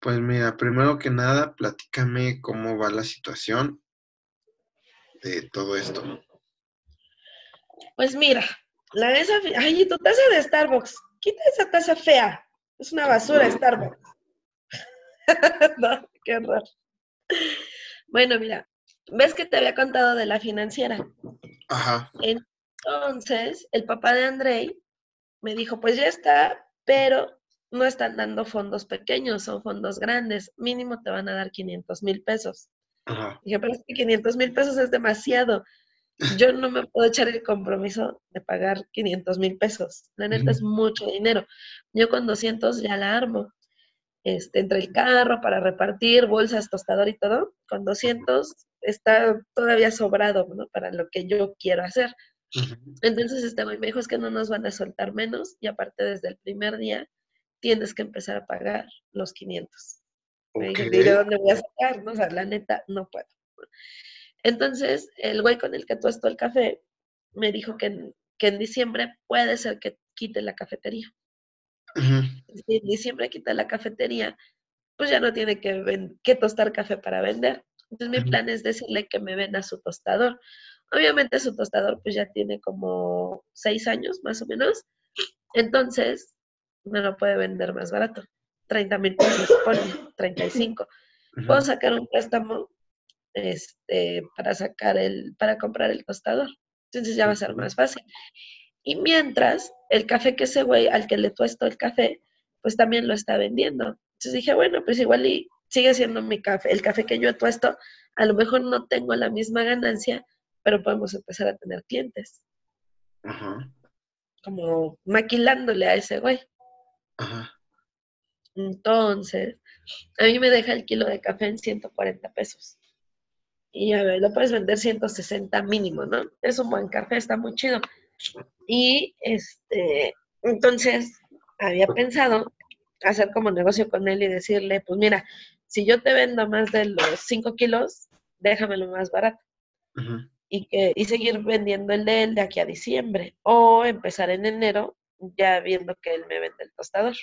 Pues mira, primero que nada, platícame cómo va la situación de todo esto. Pues mira, la esa, ay, tu taza de Starbucks, quita esa taza fea. Es una basura Starbucks. no, qué horror. Bueno, mira, ves que te había contado de la financiera. Ajá. Entonces, el papá de Andrei me dijo, pues ya está, pero no están dando fondos pequeños, son fondos grandes. Mínimo te van a dar 500 mil pesos. Ajá. Dije, pero es que 500 mil pesos es demasiado. Yo no me puedo echar el compromiso de pagar 500 mil pesos. La neta es mucho dinero. Yo con 200 ya la armo. Este, entre el carro para repartir, bolsas, tostador y todo, con 200 está todavía sobrado, ¿no? Para lo que yo quiero hacer. Entonces, este me dijo, es que no nos van a soltar menos y aparte desde el primer día tienes que empezar a pagar los 500. Me dije, ¿y de dónde voy a sacar? No, o sea, la neta, no puedo. Entonces, el güey con el que tuesto el café me dijo que en, que en diciembre puede ser que quite la cafetería. Si en diciembre quita la cafetería, pues ya no tiene que, que tostar café para vender. Entonces, mi plan es decirle que me venda su tostador. Obviamente, su tostador, pues ya tiene como seis años, más o menos. Entonces, me lo puede vender más barato. 30 mil pesos, pone, 35. Puedo sacar un préstamo este, para sacar el, para comprar el tostador. Entonces ya va a ser más fácil. Y mientras, el café que ese güey al que le tuesto el café, pues también lo está vendiendo. Entonces dije, bueno, pues igual y sigue siendo mi café, el café que yo he tuesto, a lo mejor no tengo la misma ganancia, pero podemos empezar a tener clientes. Como maquilándole a ese güey. Entonces, a mí me deja el kilo de café en 140 pesos. Y a ver, lo puedes vender 160 mínimo, ¿no? Es un buen café, está muy chido. Y este, entonces había pensado hacer como negocio con él y decirle, pues mira, si yo te vendo más de los 5 kilos, déjamelo más barato. y, que, y seguir vendiendo el de él de aquí a diciembre. O empezar en enero ya viendo que él me vende el tostador.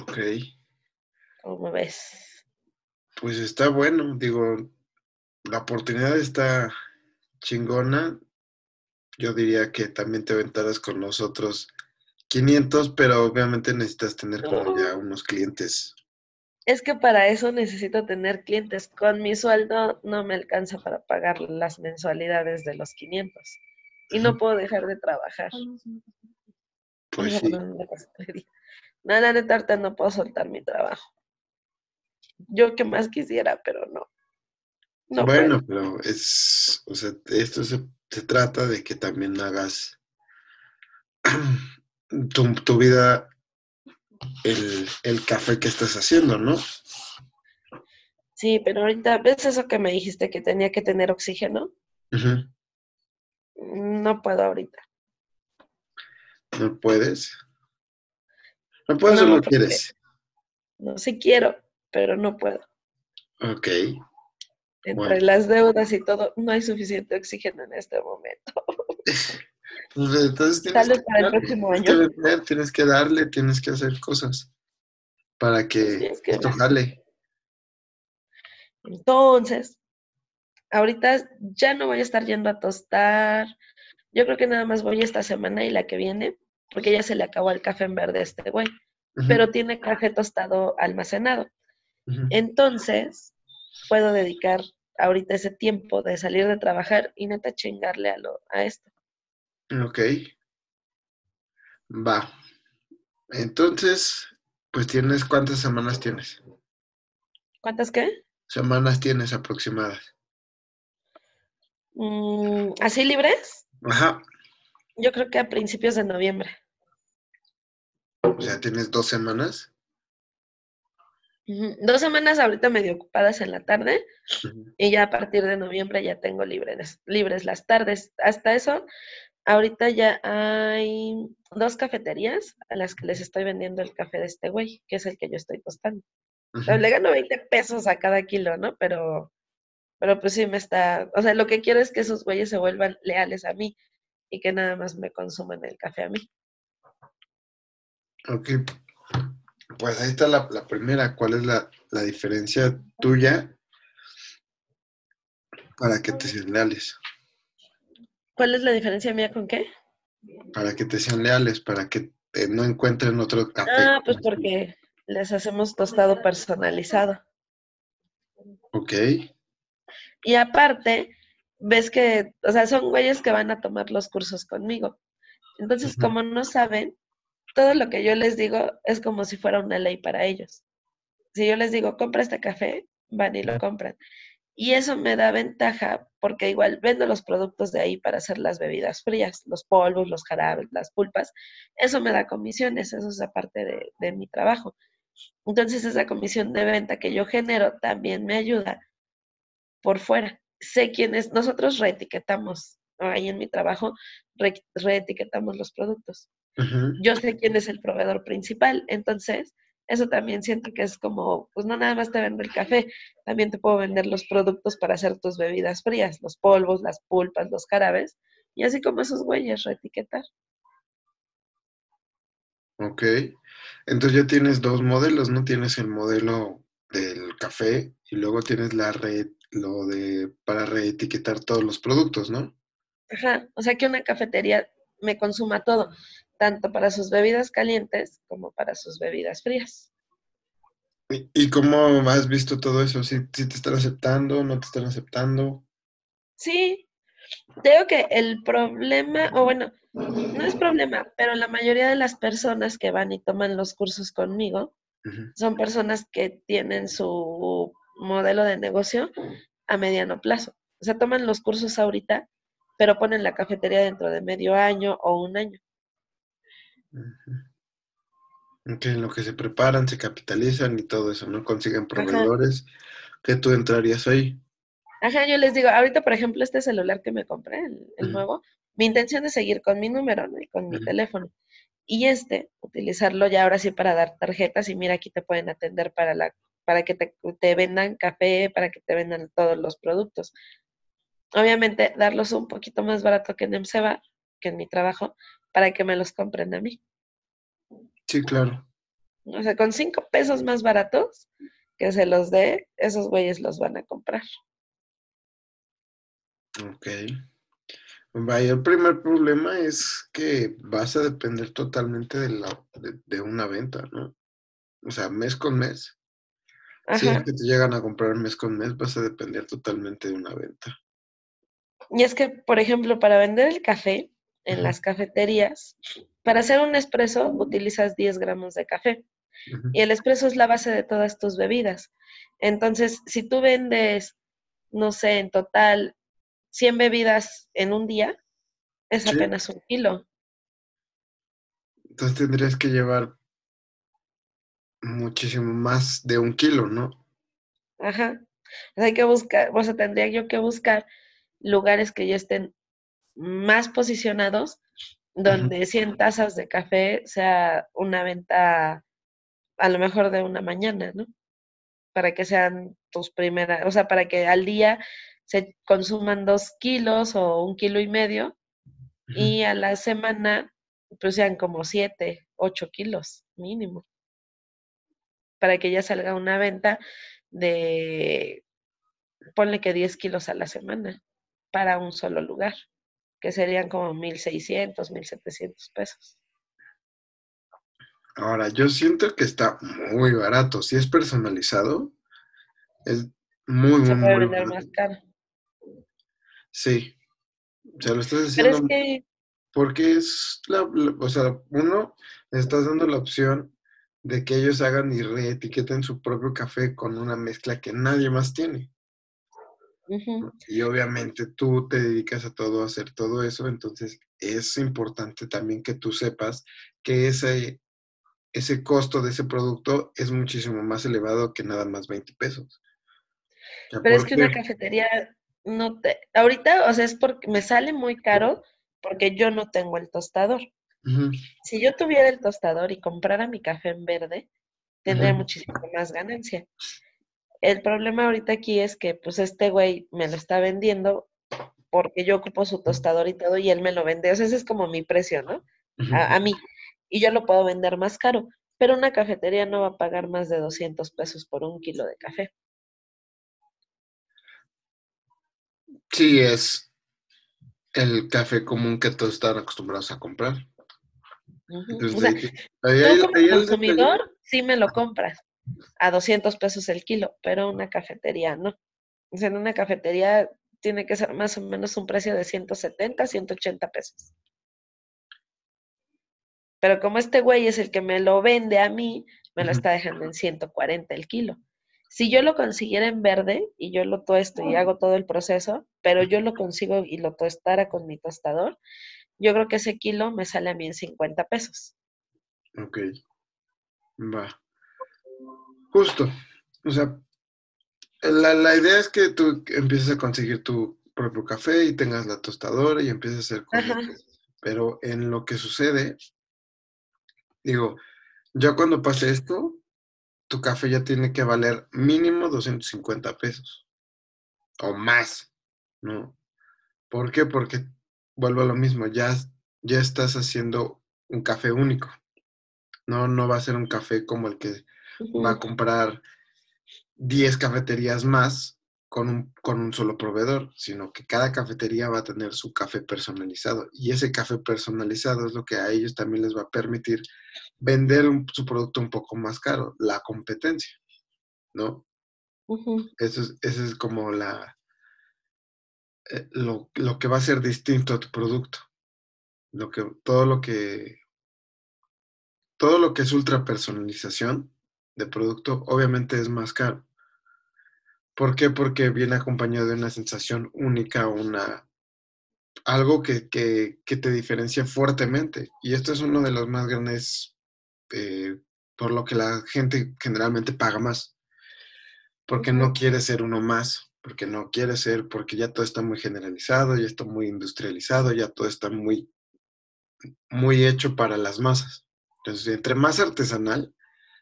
Ok. ¿Cómo ves? Pues está bueno, digo, la oportunidad está chingona. Yo diría que también te aventaras con nosotros 500, pero obviamente necesitas tener como ya unos clientes. Es que para eso necesito tener clientes. Con mi sueldo no me alcanza para pagar las mensualidades de los 500 y no puedo dejar de trabajar. Pues sí. No, la neta, no puedo soltar mi trabajo. Yo que más quisiera, pero no. bueno, pero es, o sea, esto se, trata de que también hagas tu, tu vida el, el, café que estás haciendo, ¿no? Sí, pero ahorita, ¿ves eso que me dijiste que tenía que tener oxígeno? No puedo ahorita. ¿No puedes? ¿No puedes o no quieres? No, sí quiero, pero no puedo. Ok. Entre las deudas y todo, no hay suficiente oxígeno en este momento. pues entonces tienes que, para el próximo año. tienes que darle, tienes que hacer cosas para que, que esto jale. Entonces, ahorita ya no voy a estar yendo a tostar. Yo creo que nada más voy esta semana y la que viene, porque ya se le acabó el café en verde a este güey, pero tiene café tostado almacenado. Entonces, puedo dedicar ahorita ese tiempo de salir de trabajar y neta chingarle a, lo, a esto. Ok. Va. Entonces, pues tienes, ¿cuántas semanas tienes? ¿Cuántas qué? Semanas tienes aproximadas. Mm, ¿Así libres? Ajá. Yo creo que a principios de noviembre. O sea, tienes dos semanas. Dos semanas ahorita medio ocupadas en la tarde y ya a partir de noviembre ya tengo libres, libres las tardes. Hasta eso, ahorita ya hay dos cafeterías a las que les estoy vendiendo el café de este güey, que es el que yo estoy tostando. Le gano 20 pesos a cada kilo, ¿no? Pero pero pues sí me está, o sea, lo que quiero es que esos güeyes se vuelvan leales a mí y que nada más me consuman el café a mí. Ok. Pues ahí está la, la primera. ¿Cuál es la, la diferencia tuya para que te sean leales? ¿Cuál es la diferencia mía con qué? Para que te sean leales, para que te- no encuentren otro café. Ah, pues porque les hacemos tostado personalizado. Ok. Y aparte, ves que, o sea, son güeyes que van a tomar los cursos conmigo. Entonces, como no saben, todo lo que yo les digo es como si fuera una ley para ellos. Si yo les digo, compra este café, van y lo compran. Y eso me da ventaja porque igual vendo los productos de ahí para hacer las bebidas frías, los polvos, los jarabes, las pulpas. Eso me da comisiones, eso es aparte de, de mi trabajo. Entonces, esa comisión de venta que yo genero también me ayuda por fuera. Sé quiénes, nosotros reetiquetamos, ahí en mi trabajo, re- reetiquetamos los productos. Yo sé quién es el proveedor principal, entonces eso también siento que es como, pues no nada más te vendo el café, también te puedo vender los productos para hacer tus bebidas frías, los polvos, las pulpas, los jarabes, y así como esos güeyes, reetiquetar. Ok. Entonces ya tienes dos modelos, ¿no? Tienes el modelo del café y luego tienes la red, lo de para reetiquetar todos los productos, ¿no? Ajá, o sea que una cafetería me consuma todo, tanto para sus bebidas calientes como para sus bebidas frías. ¿Y, y cómo has visto todo eso? ¿Si, si te están aceptando, no te están aceptando? Sí, creo que el problema, o bueno, no es problema, pero la mayoría de las personas que van y toman los cursos conmigo son personas que tienen su modelo de negocio a mediano plazo. O sea, toman los cursos ahorita, pero ponen la cafetería dentro de medio año o un año. En lo que se preparan, se capitalizan y todo eso, ¿no? Consiguen Ajá. proveedores, que tú entrarías ahí. Ajá, yo les digo, ahorita, por ejemplo, este celular que me compré, el, el nuevo, mi intención es seguir con mi número, ¿no? Y con mi teléfono. Y este, utilizarlo ya ahora sí para dar tarjetas y mira, aquí te pueden atender para la, para que te, te vendan café, para que te vendan todos los productos. Obviamente, darlos un poquito más barato que en MCEBA, que en mi trabajo, para que me los compren a mí. Sí, claro. O sea, con cinco pesos más baratos que se los dé, esos güeyes los van a comprar. Ok. Vaya, el primer problema es que vas a depender totalmente de, la, de, de una venta, ¿no? O sea, mes con mes. Si es que te llegan a comprar mes con mes, vas a depender totalmente de una venta. Y es que, por ejemplo, para vender el café en las cafeterías, para hacer un espresso utilizas 10 gramos de café y el espresso es la base de todas tus bebidas. Entonces, si tú vendes, no sé, en total 100 bebidas en un día, es Sí, apenas un kilo. entonces tendrías que llevar muchísimo más de un kilo, ¿no? Ajá. O sea, hay que buscar, o sea, tendría yo que buscar lugares que ya estén más posicionados, donde 100 tazas de café sea una venta a lo mejor de una mañana, ¿no? Para que sean tus primeras, o sea, para que al día se consuman dos kilos o un kilo y medio y a la semana pues sean como siete, ocho kilos mínimo, para que ya salga una venta de, ponle que 10 kilos a la semana para un solo lugar, que serían como 1.600, 1.700 pesos. Ahora, yo siento que está muy barato. Si es personalizado, es muy, Se muy, puede muy vender más barato. caro. Sí, o sea, lo estás Pero es haciendo que, porque es la, la- o sea, uno, le estás dando la opción de que ellos hagan y reetiqueten su propio café con una mezcla que nadie más tiene. Y obviamente tú te dedicas a todo, a hacer todo eso, entonces es importante también que tú sepas que ese, ese costo de ese producto es muchísimo más elevado que nada más 20 pesos. Pero es ¿por que una cafetería no te, ahorita, o sea, es porque me sale muy caro porque yo no tengo el tostador. Si yo tuviera el tostador y comprara mi café en verde, tendría ujú, muchísima más ganancia. El problema ahorita aquí es que pues este güey me lo está vendiendo porque yo ocupo su tostador y todo y él me lo vende. O sea, ese es como mi precio, ¿no? A, a mí. Y yo lo puedo vender más caro. pero una cafetería no va a pagar más de 200 pesos por un kilo de café. Sí, es el café común que todos están acostumbrados a comprar. O sea, tú como consumidor sí me lo compras a 200 pesos el kilo, pero una cafetería no. O sea, en una cafetería tiene que ser más o menos un precio de 170, 180 pesos. Pero como este güey es el que me lo vende a mí, me lo está dejando en 140 el kilo. Si yo lo consiguiera en verde y yo lo tosto y hago todo el proceso, pero yo lo consigo y lo tostara con mi tostador, yo creo que ese kilo me sale a mí en 50 pesos. Ok. Va. Justo. O sea, la, idea es que tú empieces a conseguir tu propio café y tengas la tostadora y empieces a hacer cosas. Pero en lo que sucede Digo, ya cuando pase esto, tu café ya tiene que valer mínimo 250 pesos o más, ¿no? ¿Por qué? Porque vuelvo a lo mismo, ya, ya estás haciendo un café único. No, no va a ser un café como el que va a comprar 10 cafeterías más con un, con un solo proveedor, sino que cada cafetería va a tener su café personalizado. Y ese café personalizado es lo que a ellos también les va a permitir vender su producto un poco más caro, la competencia, ¿no? eso, es, es como la, eh, lo, lo, que va a ser distinto a tu producto. Lo que, todo lo que todo lo que es ultra personalización de producto obviamente es más caro. ¿Por qué? Porque viene acompañado de una sensación única, una, algo que, te diferencia fuertemente. Y esto es uno de los más grandes, eh, por lo que la gente generalmente paga más. Porque no quiere ser uno más, porque no quiere ser, porque ya todo está muy generalizado, ya está muy industrializado, ya todo está muy, muy hecho para las masas. Entonces, entre más artesanal,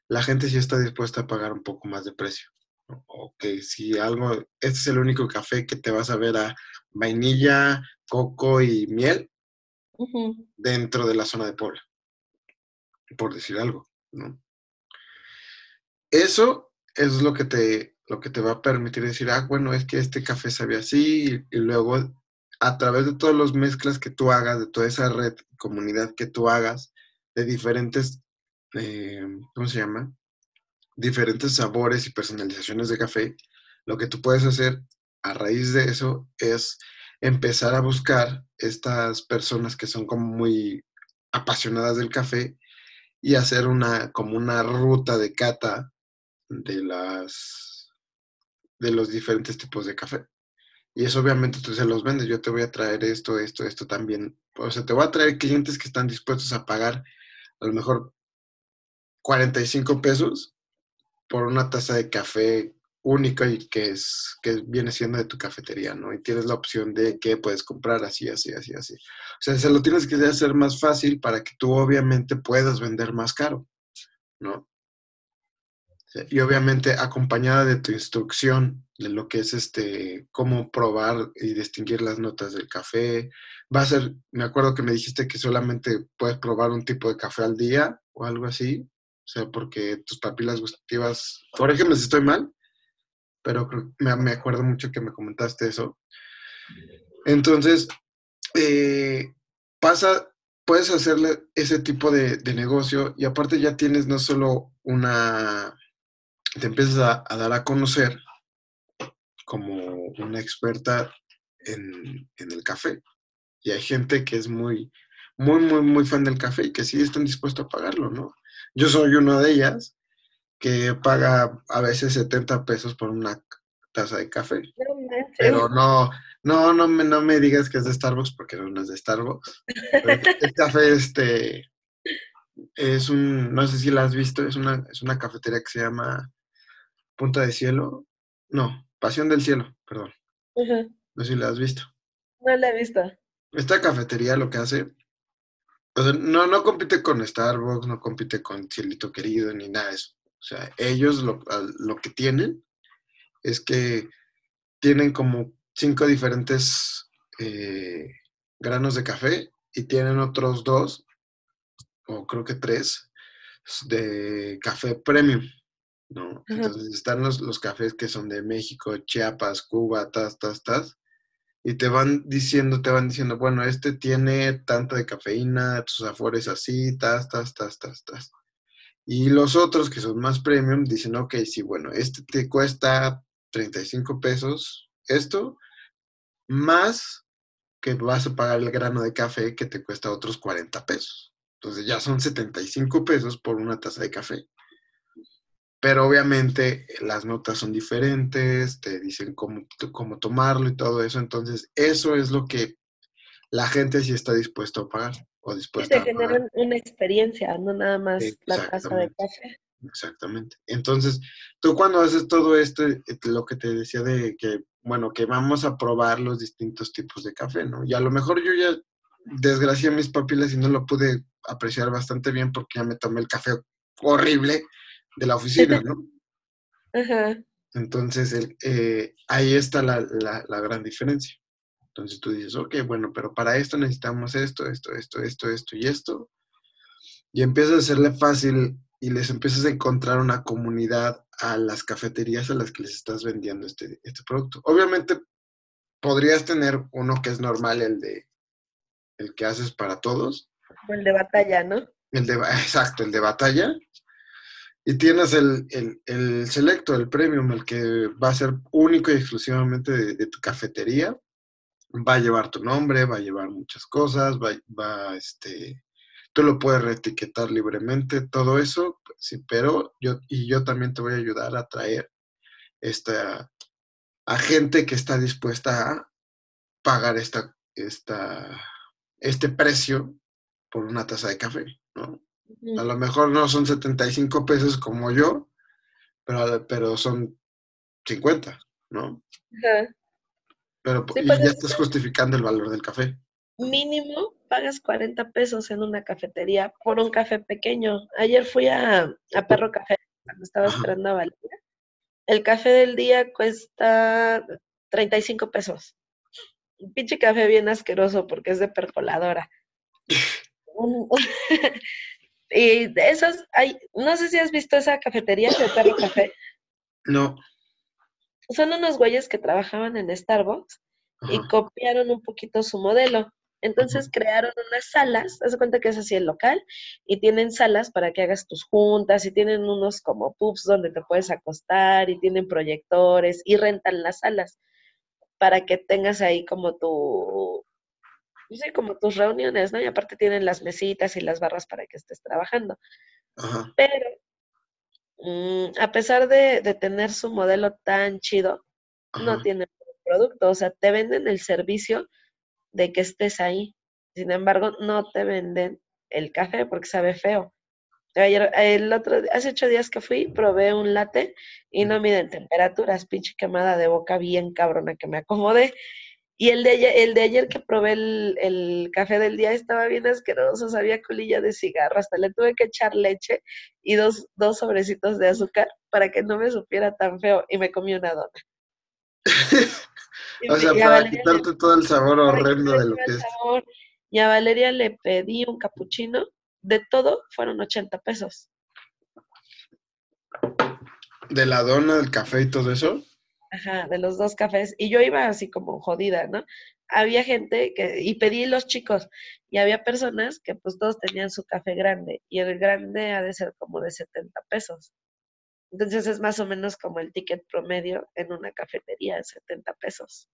la gente sí está dispuesta a pagar un poco más de precio o que si algo, este es el único café que te vas a ver a vainilla, coco y miel dentro de la zona de Puebla, por decir algo, ¿no? Eso es lo que te, lo que te va a permitir decir, ah, bueno, es que este café sabe así, y, luego a través de todas las mezclas que tú hagas, de toda esa red, comunidad que tú hagas, de diferentes, eh, ¿cómo se llama? diferentes sabores y personalizaciones de café, lo que tú puedes hacer a raíz de eso es empezar a buscar estas personas que son como muy apasionadas del café y hacer una como una ruta de cata de las de los diferentes tipos de café. Y eso obviamente tú se los vendes. Yo te voy a traer esto, esto, esto también. O sea, te voy a traer clientes que están dispuestos a pagar a lo mejor 45 pesos por una taza de café única y que es que viene siendo de tu cafetería, ¿no? Y tienes la opción de que puedes comprar así, así, así, así. O sea, se lo tienes que hacer más fácil para que tú obviamente puedas vender más caro, ¿no? Y obviamente acompañada de tu instrucción de lo que es este, cómo probar y distinguir las notas del café. Va a ser, me acuerdo que me dijiste que solamente puedes probar un tipo de café al día o algo así. O sea, porque tus papilas gustativas, por ejemplo, si estoy mal, pero me, acuerdo mucho que me comentaste eso. Entonces, eh, pasa, puedes hacerle ese tipo de, negocio y aparte ya tienes no solo una, te empiezas a, dar a conocer como una experta en, en, el café. Y hay gente que es muy, muy, muy, muy fan del café y que sí están dispuestos a pagarlo, ¿no? Yo soy una de ellas que paga a veces 70 pesos por una taza de café. Pero no, no, no me, no me digas que es de Starbucks porque no es de Starbucks. el café este es un, no sé si la has visto, es una, es una cafetería que se llama Punta de Cielo. No, Pasión del Cielo, perdón. No sé si la has visto. No la he visto. Esta cafetería lo que hace no, no compite con Starbucks, no compite con Cielito Querido, ni nada de eso. O sea, ellos lo, que tienen es que tienen como cinco diferentes eh, granos de café y tienen otros dos, o creo que tres, de café premium, ¿no? Entonces están los, los cafés que son de México, Chiapas, Cuba, tas, tas, tas, y te van diciendo, te van diciendo, bueno, este tiene tanto de cafeína, sus afores así, tas, tas, tas, tas, tas. Y los otros que son más premium dicen, ok, sí, bueno, este te cuesta 35 pesos, esto, más que vas a pagar el grano de café que te cuesta otros 40 pesos. Entonces ya son 75 pesos por una taza de café. Pero obviamente las notas son diferentes, te dicen cómo, cómo tomarlo y todo eso. Entonces eso es lo que la gente sí está dispuesta a pagar o dispuesta te generan una experiencia, no nada más la taza de café. Exactamente. Entonces, tú cuando haces todo esto, eh, lo que te decía de que, bueno, que vamos a probar los distintos tipos de café, ¿no? Y a lo mejor yo ya desgracié mis papilas y no lo pude apreciar bastante bien porque ya me tomé el café horrible de la oficina, ¿no? Ajá. Entonces, eh, ahí está la, la, gran diferencia. Entonces tú dices, ok, bueno, pero para esto necesitamos esto, esto, esto, esto, esto y esto. Y empieza a hacerle fácil y les empiezas a encontrar una comunidad a las cafeterías a las que les estás vendiendo este, este producto. Obviamente podrías tener uno que es normal, el de el que haces para todos. El de batalla, ¿no? El de, exacto, el de batalla. Y tienes el, el, selecto, el premium, el que va a ser único y exclusivamente de, tu cafetería. Va a llevar tu nombre, va a llevar muchas cosas, va, va este, Tú lo puedes reetiquetar libremente, todo eso, sí, pero yo, y yo también te voy a ayudar a traer esta, a gente que está dispuesta a pagar esta, esta, este precio por una taza de café, ¿no? A lo mejor no son 75 pesos como yo, pero, pero son 50, ¿no? Pero y ya estás justificando el valor del café. Mínimo pagas 40 pesos en una cafetería por un café pequeño. Ayer fui a, Perro Café cuando estaba esperando a Valeria. El café del día cuesta 35 pesos. Un pinche café bien asqueroso porque es de percoladora. y de esos hay, no sé si has visto esa cafetería de Perro Café. No. Son unos güeyes que trabajaban en Starbucks y copiaron un poquito su modelo. Entonces crearon unas salas, haz cuenta que es así el local, y tienen salas para que hagas tus juntas, y tienen unos como pubs donde te puedes acostar, y tienen proyectores, y rentan las salas para que tengas ahí como tu, no sé, como tus reuniones, ¿no? Y aparte tienen las mesitas y las barras para que estés trabajando. Pero mm, a pesar de, tener su modelo tan chido, no tienen producto, o sea, te venden el servicio de que estés ahí. Sin embargo, no te venden el café porque sabe feo. Ayer, el otro, hace ocho días que fui, probé un latte y no miden temperaturas, pinche quemada de boca bien cabrona que me acomodé. Y el de, ayer, el de ayer que probé el, café del día estaba bien asqueroso, sabía colilla de cigarro, hasta le tuve que echar leche y dos, dos sobrecitos de azúcar para que no me supiera tan feo y me comí una dona. o sea, para quitarte todo el sabor horrendo de lo que es. Y a Valeria le pedí un capuchino, de todo fueron 80 pesos. ¿De la dona, del café y todo eso? Ajá, de los dos cafés. Y yo iba así como jodida, ¿no? Había gente que, y pedí los chicos, y había personas que pues todos tenían su café grande, y el grande ha de ser como de 70 pesos. Entonces es más o menos como el ticket promedio en una cafetería de 70 pesos.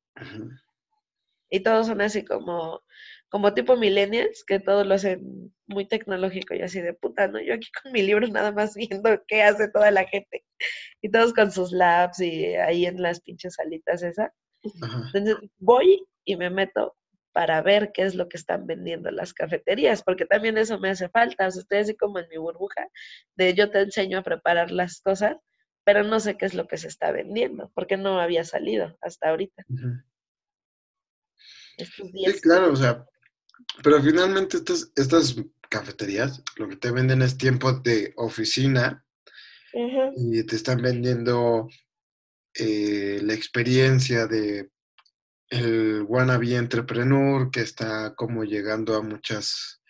Y todos son así como, como tipo millennials, que todos lo hacen muy tecnológico y así de puta, ¿no? Yo aquí con mi libro nada más viendo qué hace toda la gente. Y todos con sus labs y ahí en las pinches salitas esa. Entonces voy y me meto para ver qué es lo que están vendiendo las cafeterías, porque también eso me hace falta. O sea, estoy así como en mi burbuja de yo te enseño a preparar las cosas, pero no sé qué es lo que se está vendiendo, porque no había salido hasta ahorita. Sí, claro, o sea, pero finalmente estas, estas cafeterías lo que te venden es tiempo de oficina y te están vendiendo eh, la experiencia de el wannabe entrepreneur que está como llegando a muchas,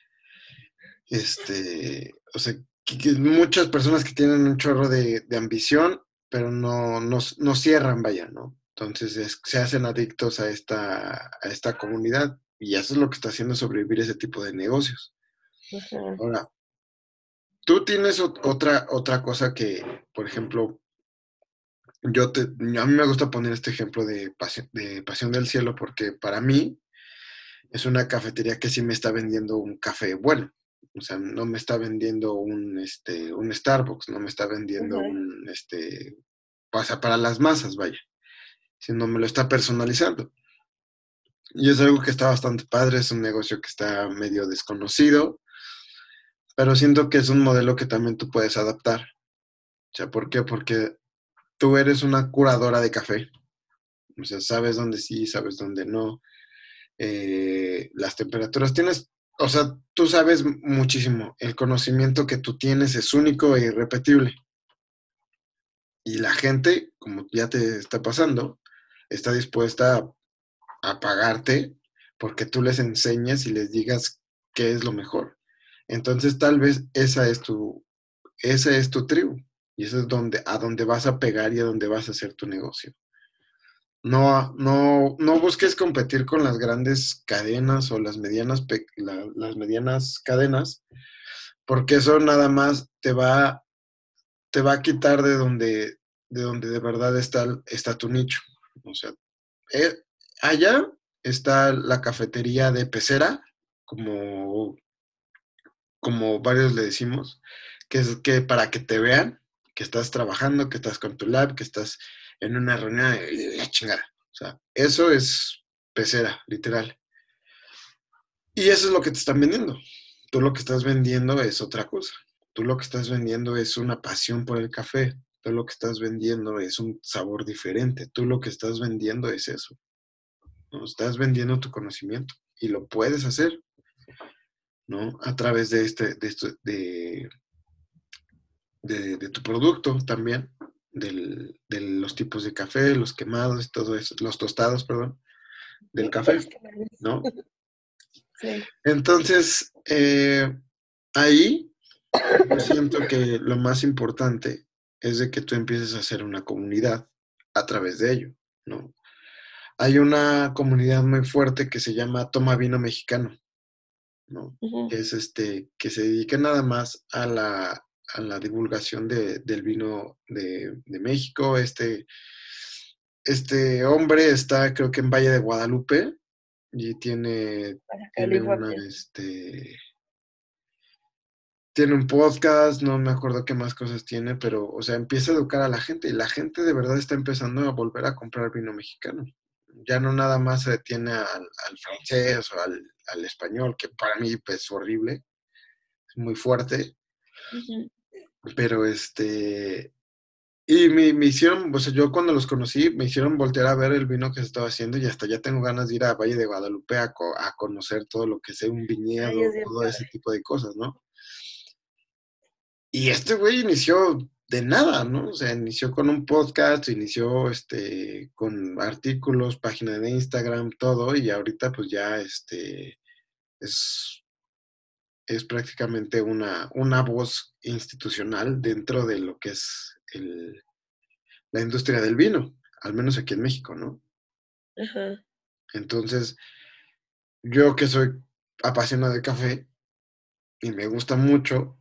este, o sea, muchas personas que tienen un chorro de, ambición, pero no, no, no, cierran, vaya, ¿no? Entonces se hacen adictos a esta, a esta comunidad y eso es lo que está haciendo sobrevivir ese tipo de negocios. Ahora, tú tienes otra, otra cosa que, por ejemplo, yo te, a mí me gusta poner este ejemplo de pasión, de pasión del cielo porque para mí es una cafetería que sí me está vendiendo un café bueno. O sea, no me está vendiendo un, este, un Starbucks, no me está vendiendo un, este, pasa para las masas, vaya, sino me lo está personalizando. Y es algo que está bastante padre, es un negocio que está medio desconocido, pero siento que es un modelo que también tú puedes adaptar. O sea, ¿por qué? Porque tú eres una curadora de café. O sea, sabes dónde sí, sabes dónde no. Eh, las temperaturas. Tienes, o sea, tú sabes muchísimo. El conocimiento que tú tienes es único e irrepetible. Y la gente, como ya te está pasando, está dispuesta a, pagarte porque tú les enseñas y les digas qué es lo mejor. Entonces, tal vez esa es tu, esa es tu tribu. Y eso es donde, a donde vas a pegar y a donde vas a hacer tu negocio. No, no, no busques competir con las grandes cadenas o las medianas, las medianas cadenas, porque eso nada más te va, te va a quitar de donde, de donde de verdad está, está tu nicho. O sea, eh, allá está la cafetería de pecera, como, como varios le decimos, que es que para que te vean, que estás trabajando, que estás con tu lab, que estás en una reunión de chingada. O sea, eso es pecera, literal. Y eso es lo que te están vendiendo. Tú lo que estás vendiendo es otra cosa. Tú lo que estás vendiendo es una pasión por el café. Tú lo que estás vendiendo es un sabor diferente. Tú lo que estás vendiendo es eso. ¿no? Estás vendiendo tu conocimiento y lo puedes hacer, ¿no? A través de este, de, de, de, tu producto también, de los tipos de café, los quemados, todo eso, los tostados, perdón, del café, ¿no? Entonces, eh, ahí yo siento que lo más importante es de que tú empieces a hacer una comunidad a través de ello, ¿no? Hay una comunidad muy fuerte que se llama Toma Vino Mexicano, ¿no? Que es este, que se dedica nada más a la, a la divulgación del vino de, México. Este, este hombre está, creo que en Valle de Guadalupe, y tiene, tiene este, tiene un podcast, no me acuerdo qué más cosas tiene, pero, o sea, empieza a educar a la gente y la gente de verdad está empezando a volver a comprar vino mexicano. Ya no nada más se detiene al, francés o al, español, que para mí pues, es horrible, es muy fuerte. Pero este, y me, me, hicieron, o sea, yo cuando los conocí, me hicieron voltear a ver el vino que se estaba haciendo y hasta ya tengo ganas de ir a Valle de Guadalupe a, a conocer todo lo que sea un viñedo, todo ese tipo de cosas, ¿no? Y este güey inició de nada, ¿no? O sea, inició con un podcast, inició este, con artículos, página de Instagram, todo, y ahorita pues ya este, es es prácticamente una, una voz institucional dentro de lo que es el, la industria del vino, al menos aquí en México, ¿no? Entonces, yo que soy apasionado de café y me gusta mucho,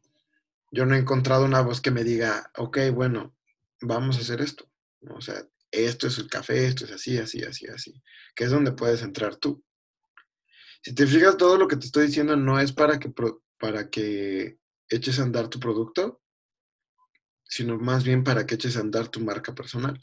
yo no he encontrado una voz que me diga, ok, bueno, vamos a hacer esto. O sea, esto es el café, esto es así, así, así, así, que es donde puedes entrar tú. Si te fijas, todo lo que te estoy diciendo no es para que, para que eches a andar tu producto, sino más bien para que eches a andar tu marca personal.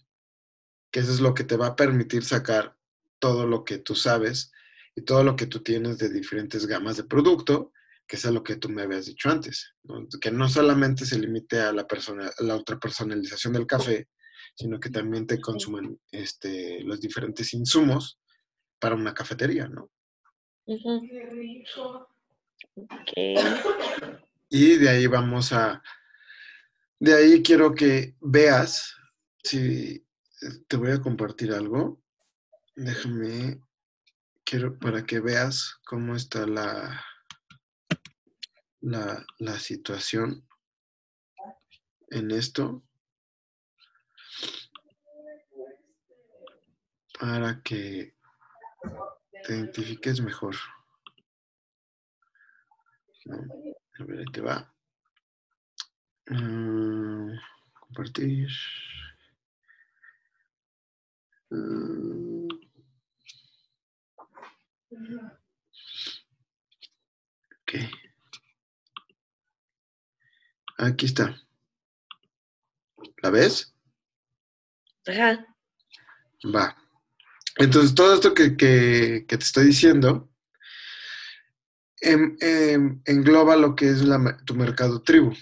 Que eso es lo que te va a permitir sacar todo lo que tú sabes y todo lo que tú tienes de diferentes gamas de producto, que es a lo que tú me habías dicho antes. Que no solamente se limite a la, persona, la otra personalización del café, sino que también te consuman este, los diferentes insumos para una cafetería, ¿no? Y de ahí vamos a, de ahí quiero que veas, si te voy a compartir algo, déjame, quiero para que veas cómo está la, la, la situación. en esto para que te identifiques mejor. A ver, ahí te va. Mm, compartir. Ok. Aquí está. ¿La ves? Ajá. Va. Entonces, todo esto que, que, que te estoy diciendo em, em, engloba lo que es la, tu mercado tribu,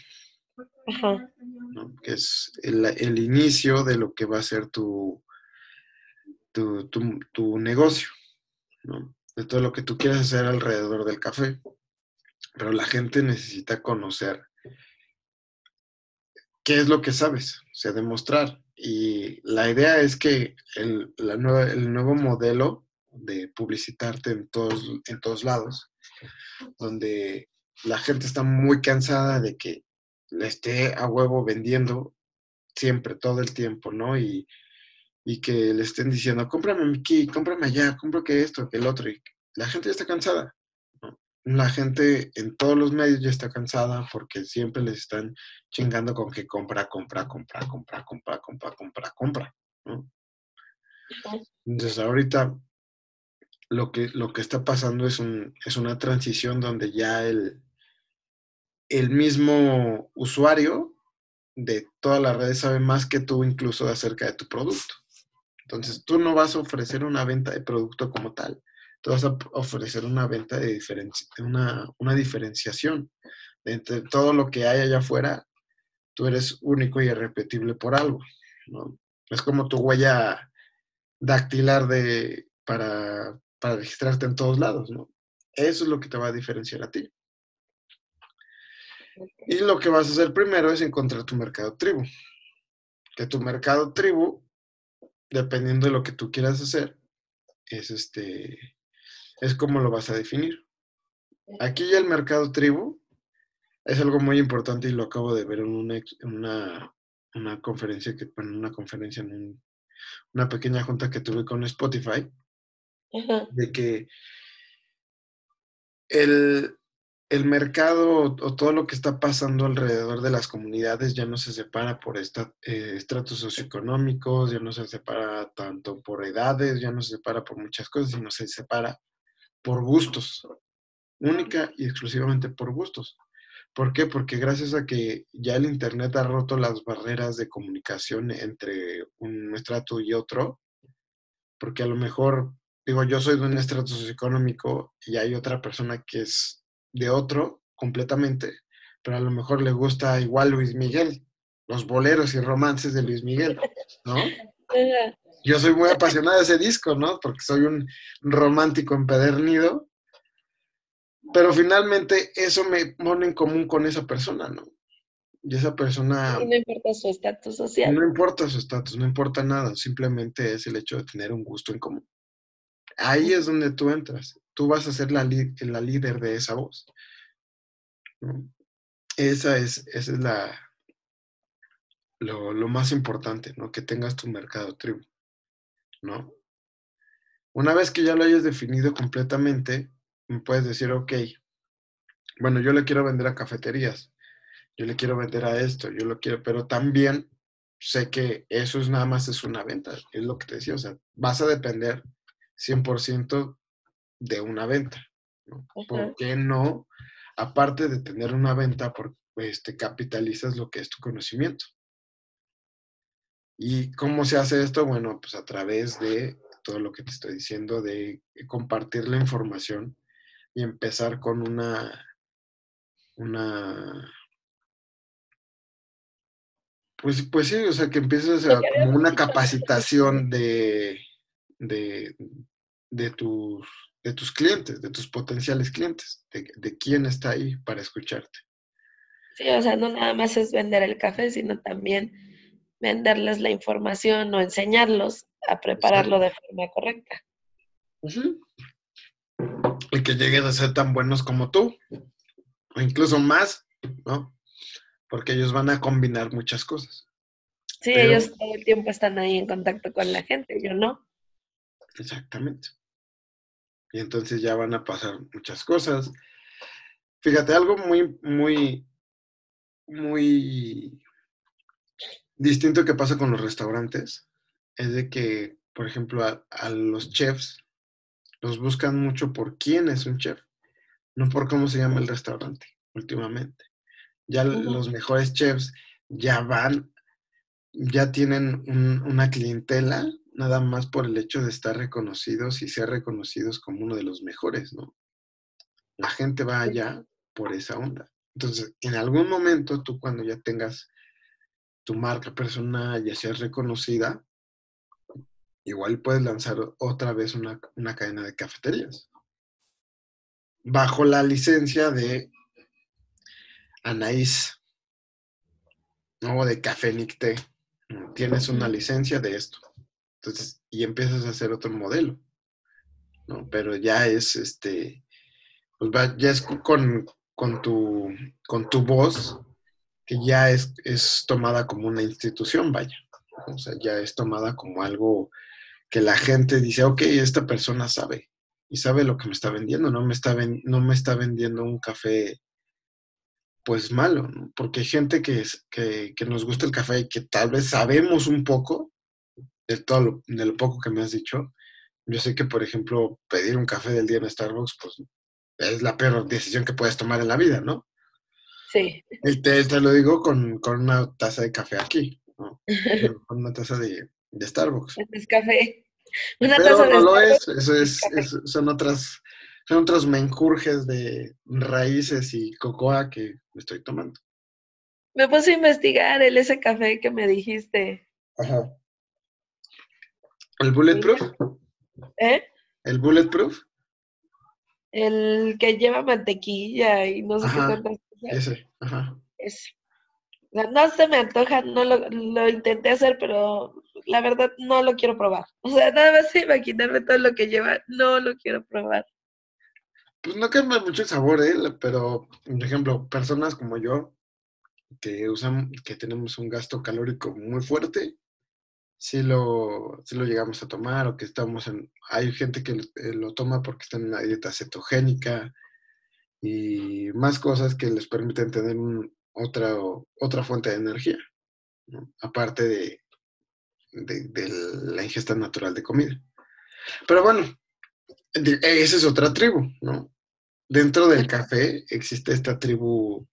Ajá. ¿no? que es el, el inicio de lo que va a ser tu, tu, tu- tu negocio, ¿no? de todo lo que tú quieres hacer alrededor del café. Pero la gente necesita conocer qué es lo que sabes, o sea, demostrar. Y la idea es que el, la nueva, el nuevo modelo de publicitarte en todos, en todos lados, donde la gente está muy cansada de que le esté a huevo vendiendo siempre, todo el tiempo, ¿no? Y, y que le estén diciendo, cómprame aquí, cómprame allá, compro que esto, que el otro. Y la gente ya está cansada. La gente en todos los medios ya está cansada porque siempre les están chingando con que compra, compra, compra, compra, compra, compra, compra, compra. ¿no? Entonces ahorita lo que, lo que está pasando es, un, es una transición donde ya el, el mismo usuario de todas las redes sabe más que tú incluso acerca de tu producto. Entonces tú no vas a ofrecer una venta de producto como tal, tú vas a ofrecer una venta de diferenci una, una diferenciación. De entre todo lo que hay allá afuera, tú eres único y irrepetible por algo. ¿no? Es como tu huella dactilar de, para, para registrarte en todos lados. ¿no? Eso es lo que te va a diferenciar a ti. Y lo que vas a hacer primero es encontrar tu mercado tribu. Que tu mercado tribu, dependiendo de lo que tú quieras hacer, es este es como lo vas a definir. Aquí ya el mercado tribu es algo muy importante y lo acabo de ver en una, en una, una conferencia que en una conferencia en un- una pequeña junta que tuve con Spotify de que el, el mercado o todo lo que está pasando alrededor de las comunidades ya no se separa por esta- eh, estratos socioeconómicos, ya no se separa tanto por edades, ya no se separa por muchas cosas, sino se separa por gustos, única y exclusivamente por gustos. ¿Por qué? Porque gracias a que ya el Internet ha roto las barreras de comunicación entre un estrato y otro, porque a lo mejor, digo, yo soy de un estrato socioeconómico y hay otra persona que es de otro completamente, pero a lo mejor le gusta igual Luis Miguel, los boleros y romances de Luis Miguel, ¿no? Yo soy muy apasionado de ese disco, ¿no? Porque soy un romántico empedernido, pero finalmente eso me pone en común con esa persona, ¿no? Y esa persona Y no importa su estatus social. no importa su estatus, no importa nada, simplemente es el hecho de tener un gusto en común. Ahí es donde tú entras. Tú vas a ser la líder de esa voz. ¿no? Esa es, esa es la, lo, lo más importante, ¿no? Que tengas tu mercado tribu, ¿no? Una vez que ya lo hayas definido completamente, me puedes decir, ok, bueno, yo le quiero vender a cafeterías, yo le quiero vender a esto, yo lo quiero, pero también sé que eso es nada más es una venta, es lo que te decía, o sea, vas a depender 100% de una venta, ¿no? ¿Por qué no? Aparte de tener una venta, por, este, capitalizas lo que es tu conocimiento. ¿Y cómo se hace esto? Bueno, pues a través de todo lo que te estoy diciendo, de compartir la información y empezar con una, una, pues, pues sí, o sea, que empieces a, como una capacitación de, de, de tus, de tus clientes, de tus potenciales clientes, de, de quién está ahí para escucharte. Sí, o sea, no nada más es vender el café, sino también venderles la información o enseñarlos a prepararlo de forma correcta. Y que lleguen a ser tan buenos como tú, o incluso más, ¿no? porque ellos van a combinar muchas cosas. Sí, ellos todo el tiempo están ahí en contacto con la gente, yo no. Exactamente. Y entonces ya van a pasar muchas cosas. Fíjate, algo muy, muy, muy distinto que pasa con los restaurantes es de que, por ejemplo, a, los chefs los buscan mucho por quién es un chef, no por cómo se llama el restaurante últimamente. Ya los mejores chefs ya van, ya tienen una clientela nada más por el hecho de estar reconocidos y ser reconocidos como uno de los mejores, ¿no? La gente va allá por esa onda. Entonces, en algún momento, tú cuando ya tengas tu marca personal, ya seas reconocida, igual puedes lanzar otra vez una, cadena de cafeterías. Bajo la licencia de Anaís, o de Café Nicté. Tienes una licencia de esto. Entonces, y empiezas a hacer otro modelo. ¿no? Pero ya es este, pues ya es con, con, tu, con tu voz ya es, es tomada como una institución, vaya. O sea, ya es tomada como algo que la gente dice, ok, esta persona sabe y sabe lo que me está vendiendo, no me está, no me está vendiendo un café pues malo, ¿no? porque hay gente que, que, que, nos gusta el café y que tal vez sabemos un poco de todo lo, de lo poco que me has dicho. Yo sé que, por ejemplo, pedir un café del día en Starbucks, pues es la peor decisión que puedes tomar en la vida, ¿no? Sí. Te, te lo digo con, con, una taza de café aquí, ¿no? con una taza de, de Starbucks. Es café. Una Pero no lo es, eso es, son otras, son otros mencurjes de raíces y cocoa que estoy tomando. Me puse a investigar el ese café que me dijiste. Ajá. ¿El bulletproof? ¿Eh? ¿El bulletproof? El que lleva mantequilla y no sé qué tantas. Ese, ajá. Ese. No se me antoja, no lo, lo intenté hacer, pero la verdad no lo quiero probar. O sea, nada más imaginarme todo lo que lleva, no lo quiero probar. Pues no cambia mucho el sabor, ¿eh? Pero, por ejemplo, personas como yo, que usan, que tenemos un gasto calórico muy fuerte, sí lo, lo llegamos a tomar o que estamos en... Hay gente que eh, lo toma porque está en una dieta cetogénica y más cosas que les permiten tener otra, otra fuente de energía, aparte de, de, la ingesta natural de comida. Pero bueno, esa es otra tribu, ¿no? Dentro del café existe esta tribu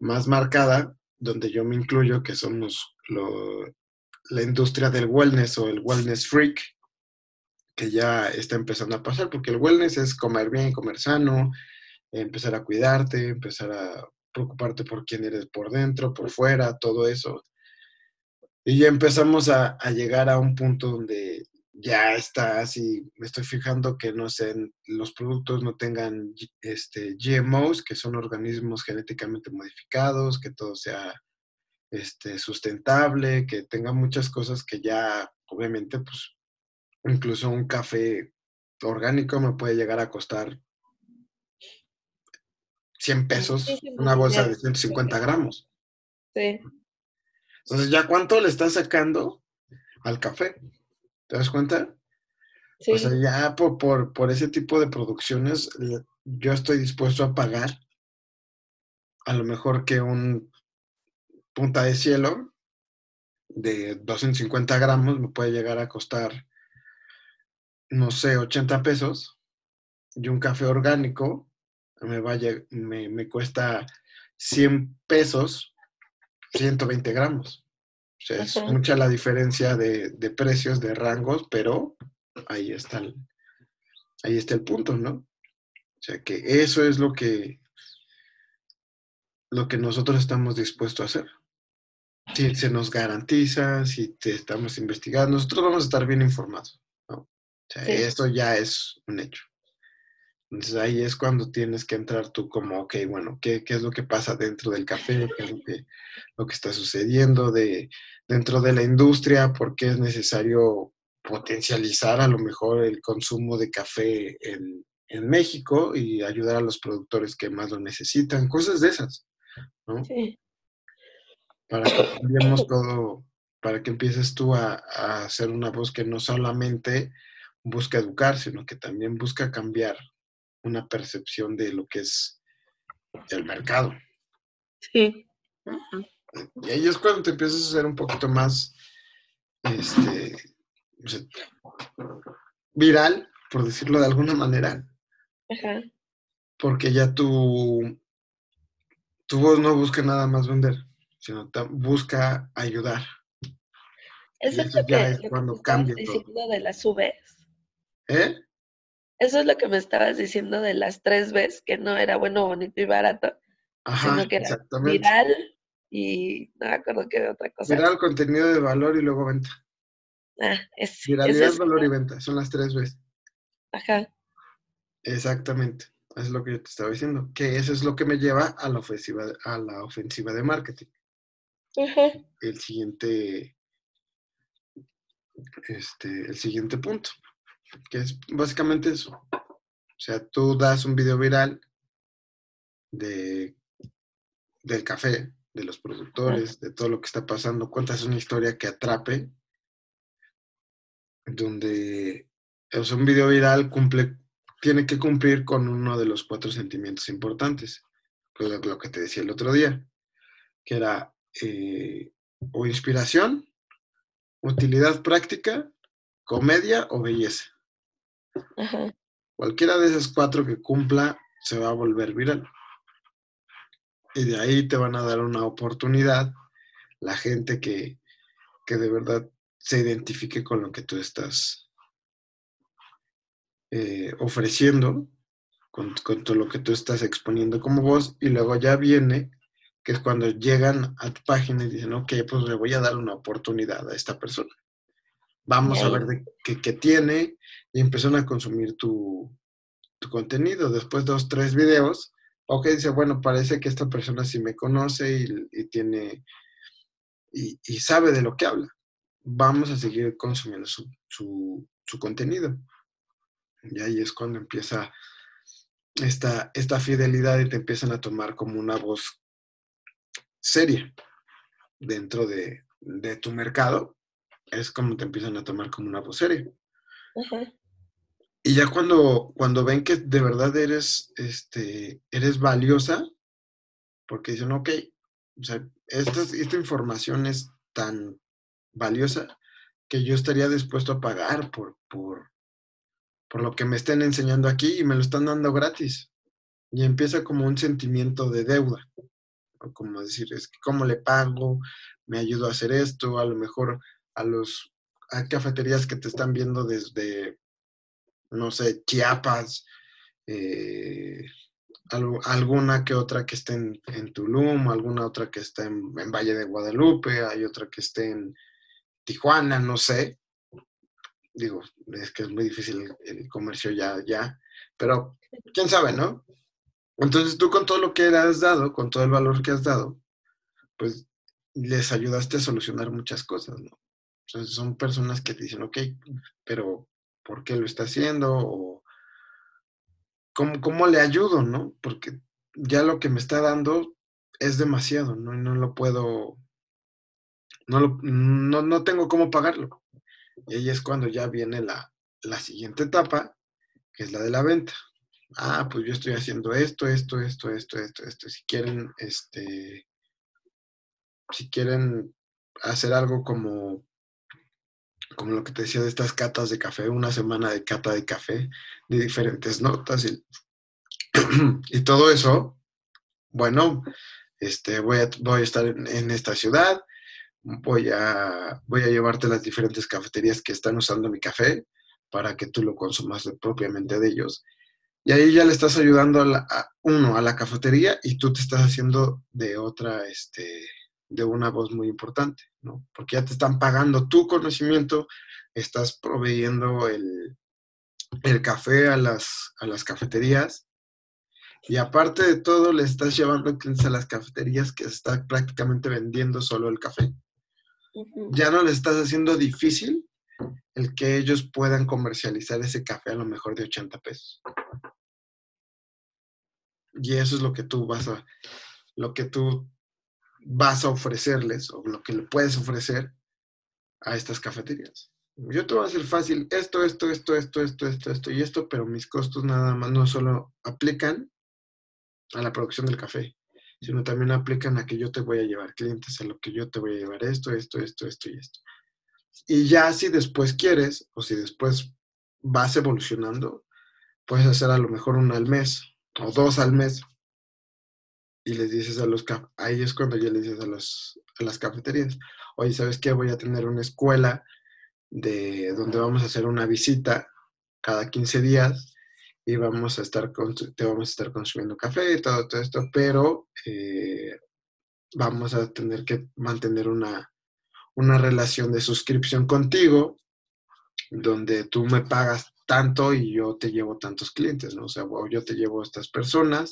más marcada, donde yo me incluyo, que son los, la industria del wellness o el wellness freak, que ya está empezando a pasar, porque el wellness es comer bien, comer sano, empezar a cuidarte, empezar a preocuparte por quién eres por dentro, por fuera, todo eso. Y ya empezamos a, llegar a un punto donde ya está así, me estoy fijando que no sean, los productos no tengan este, GMOs, que son organismos genéticamente modificados, que todo sea este, sustentable, que tenga muchas cosas que ya, obviamente, pues, incluso un café orgánico me puede llegar a costar 100 pesos, una bolsa de 150 gramos. Sí. Entonces, ¿ya cuánto le estás sacando al café? ¿Te das cuenta? Sí. O sea, ya por, por, ese tipo de producciones, yo estoy dispuesto a pagar a lo mejor que un punta de cielo de 250 gramos me puede llegar a costar, no sé, 80 pesos. Y un café orgánico me, vaya, me, me cuesta 100 pesos 120 gramos. O sea, es mucha la diferencia de, precios, de rangos, pero ahí está, el, ahí está el punto, ¿no? O sea, que eso es lo que, lo que nosotros estamos dispuestos a hacer. Si se nos garantiza, si te estamos investigando, nosotros vamos a estar bien informados, ¿no? O sea, esto ya es un hecho. Entonces ahí es cuando tienes que entrar tú como, ok, bueno, ¿qué, qué es lo que pasa dentro del café? ¿Qué es lo que, lo que está sucediendo de, dentro de la industria? ¿Por qué es necesario potencializar a lo mejor el consumo de café en, en México y ayudar a los productores que más lo necesitan? Cosas de esas, ¿no? Sí. para que cambiemos todo, para que empieces tú a, a hacer una voz que no solamente busca educar, sino que también busca cambiar una percepción de lo que es el mercado. Sí. Y ahí es cuando te empiezas a hacer un poquito más este, viral, por decirlo de alguna manera. Ajá. Porque ya tu, tu voz no busca nada más vender, sino busca ayudar. Eso, es lo que, es cuando cambia diciendo de las UVs. ¿Eh? Eso es lo que me estabas diciendo de las tres veces, que no era bueno, bonito y barato, Ajá, sino que era viral y no me acuerdo qué de otra cosa. Viral, contenido de valor y luego venta. Ah, es, Viralidad, valor y venta, son las tres veces. Ajá. Exactamente, es lo que yo te estaba diciendo, que eso es lo que me lleva a la ofensiva, a la ofensiva de marketing. Ajá. El siguiente, este, el siguiente punto que es básicamente eso. O sea, tú das un video viral de, del café, de los productores, de todo lo que está pasando, cuentas una historia que atrape, donde es un video viral cumple, tiene que cumplir con uno de los cuatro sentimientos importantes, lo que te decía el otro día, que era eh, o inspiración, utilidad práctica, comedia o belleza. Cualquiera de esas cuatro que cumpla se va a volver viral. Y de ahí te van a dar una oportunidad la gente que, de verdad se identifique con lo que tú estás eh, ofreciendo, con, todo lo que tú estás exponiendo como voz, y luego ya viene, que es cuando llegan a tu página y dicen, ok, pues le voy a dar una oportunidad a esta persona. Vamos a ver de qué, tiene y empiezan a consumir tu, contenido. Después de dos, tres videos, ok, dice, bueno, parece que esta persona sí me conoce y, tiene y, sabe de lo que habla. Vamos a seguir consumiendo su, su, contenido. Y ahí es cuando empieza esta, esta fidelidad y te empiezan a tomar como una voz seria dentro de, de tu mercado es como te empiezan a tomar como una voz seria. Y ya cuando, cuando ven que de verdad eres, este, eres valiosa, porque dicen, ok, o sea, esta, esta información es tan valiosa que yo estaría dispuesto a pagar por, por, por lo que me estén enseñando aquí y me lo están dando gratis. Y empieza como un sentimiento de deuda. O como decir, es que cómo le pago, me ayudo a hacer esto, a lo mejor a los a cafeterías que te están viendo desde, no sé, Chiapas, eh, alguna que otra que esté en, Tulum, alguna otra que esté en, Valle de Guadalupe, hay otra que esté en Tijuana, no sé. Digo, es que es muy difícil el, comercio ya, ya, pero quién sabe, ¿no? Entonces tú con todo lo que has dado, con todo el valor que has dado, pues les ayudaste a solucionar muchas cosas, ¿no? Son personas que te dicen, ok, pero ¿por qué lo está haciendo? O ¿cómo, le ayudo, no? Porque ya lo que me está dando es demasiado, ¿no? No lo puedo, no, no, tengo cómo pagarlo. Y ahí es cuando ya viene la, la siguiente etapa, que es la de la venta. Ah, pues yo estoy haciendo esto, esto, esto, esto, esto, esto. Si quieren, este, si quieren hacer algo como como lo que te decía de estas catas de café, una semana de cata de café, de diferentes notas y, todo eso, bueno, este, voy, a, voy a estar en, esta ciudad, voy a, voy a llevarte las diferentes cafeterías que están usando mi café para que tú lo consumas propiamente de ellos. Y ahí ya le estás ayudando a, la, uno, a la cafetería y tú te estás haciendo de otra, este, de una voz muy importante, ¿no? Porque ya te están pagando tu conocimiento, estás proveyendo el, café a las, a las cafeterías y aparte de todo le estás llevando clientes a las cafeterías que está prácticamente vendiendo solo el café. Ya no le estás haciendo difícil el que ellos puedan comercializar ese café a lo mejor de 80 pesos. Y eso es lo que tú vas a, lo que tú vas a ofrecerles o lo que le puedes ofrecer a estas cafeterías. Yo te voy a hacer fácil esto, esto, esto, esto, esto, esto, esto y esto, pero mis costos nada más no solo aplican a la producción del café, sino también aplican a que yo te voy a llevar clientes, a lo que yo te voy a llevar esto, esto, esto, esto y esto. Y ya si después quieres, o si después vas evolucionando, puedes hacer a lo mejor uno al mes o dos al mes. Y les dices a los, ahí es cuando ya les dices a, los, a las cafeterías, oye, ¿sabes qué? Voy a tener una escuela de donde vamos a hacer una visita cada 15 días y vamos a estar, te vamos a estar consumiendo café y todo, todo esto, pero eh, vamos a tener que mantener una, una relación de suscripción contigo donde tú me pagas tanto y yo te llevo tantos clientes, ¿no? O sea, yo te llevo a estas personas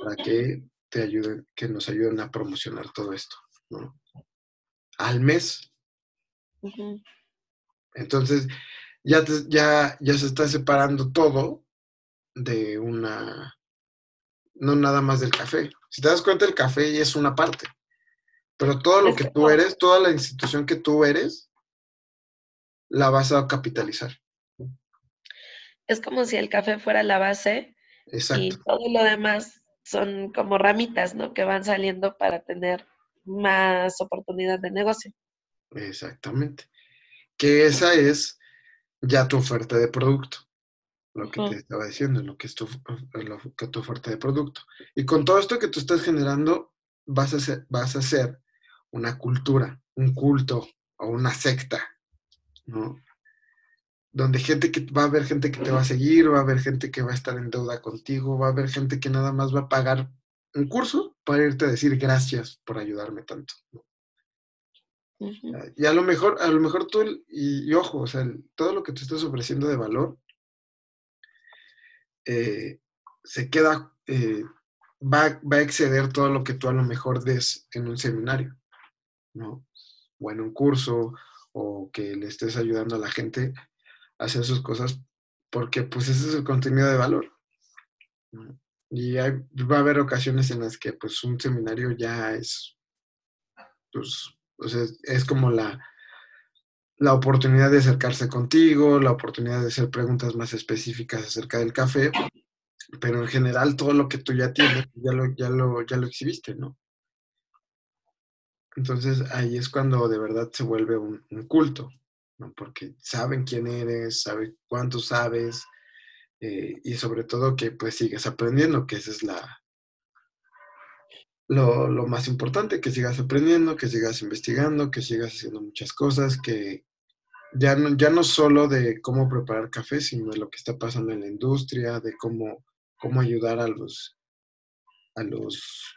para que te ayuden, que nos ayuden a promocionar todo esto, ¿no? Al mes. Entonces, ya, ya, ya se está separando todo de una, no nada más del café. Si te das cuenta, el café es una parte, pero todo lo que tú eres, toda la institución que tú eres, la vas a capitalizar. Es como si el café fuera la base y todo lo demás son como ramitas, ¿no? Que van saliendo para tener más oportunidad de negocio. Exactamente que esa es ya tu oferta de producto, lo que te estaba diciendo, lo que es tu, tu oferta de producto. Y con todo esto que tú estás generando, vas a, hacer, vas a hacer una cultura, un culto o una secta, ¿no? Donde gente que va a haber gente que te va a seguir, va a haber gente que va a estar en deuda contigo, va a haber gente que nada más va a pagar un curso para irte a decir gracias por ayudarme tanto. ¿no? Y a lo mejor, a lo mejor tú, y, ojo, o sea, todo lo que tú estás ofreciendo de valor eh, se queda, eh, va, va, a exceder todo lo que tú a lo mejor des en un seminario, ¿no? O en un curso, o que le estés ayudando a la gente hacer sus cosas, porque pues ese es el contenido de valor. Y va a haber ocasiones en las que pues un seminario ya es, pues, o sea, es como la, la oportunidad de acercarse contigo, la oportunidad de hacer preguntas más específicas acerca del café, pero en general todo lo que tú ya tienes, ya lo, ya lo, ya lo exhibiste, ¿no? Entonces ahí es cuando de verdad se vuelve un, culto, Porque saben quién eres, saben cuánto sabes eh, y sobre todo que pues sigues aprendiendo, que esa es la, lo, más importante, que sigas aprendiendo, que sigas investigando, que sigas haciendo muchas cosas, que ya no, ya no solo de cómo preparar café, sino de lo que está pasando en la industria, de cómo, cómo ayudar a los, a los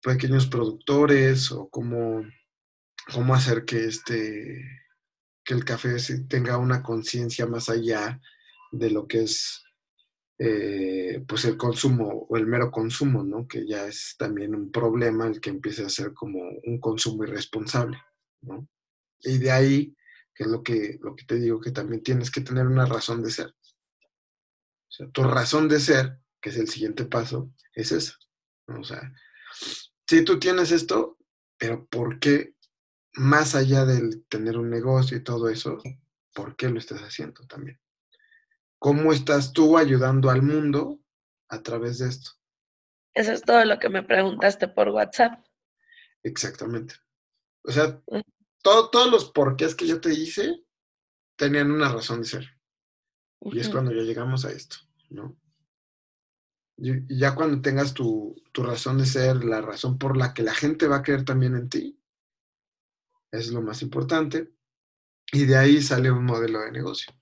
pequeños productores o cómo, cómo hacer que, este, que el café tenga una conciencia más allá de lo que es eh, pues el consumo o el mero consumo, ¿no? Que ya es también un problema el que empiece a ser como un consumo irresponsable, ¿no? Y de ahí, que es lo que, lo que te digo, que también tienes que tener una razón de ser. O sea, tu razón de ser, que es el siguiente paso, es esa. O sea, si tú tienes esto, pero ¿por qué, más allá del tener un negocio y todo eso, por qué lo estás haciendo también? ¿Cómo estás tú ayudando al mundo a través de esto? Eso es todo lo que me preguntaste por WhatsApp. Exactamente. O sea, mm. todos los porqués que yo te hice tenían una razón de ser. Y es cuando ya llegamos a esto, ¿no? Y ya cuando tengas tu, tu, razón de ser, la razón por la que la gente va a creer también en ti, es lo más importante. Y de ahí sale un modelo de negocio.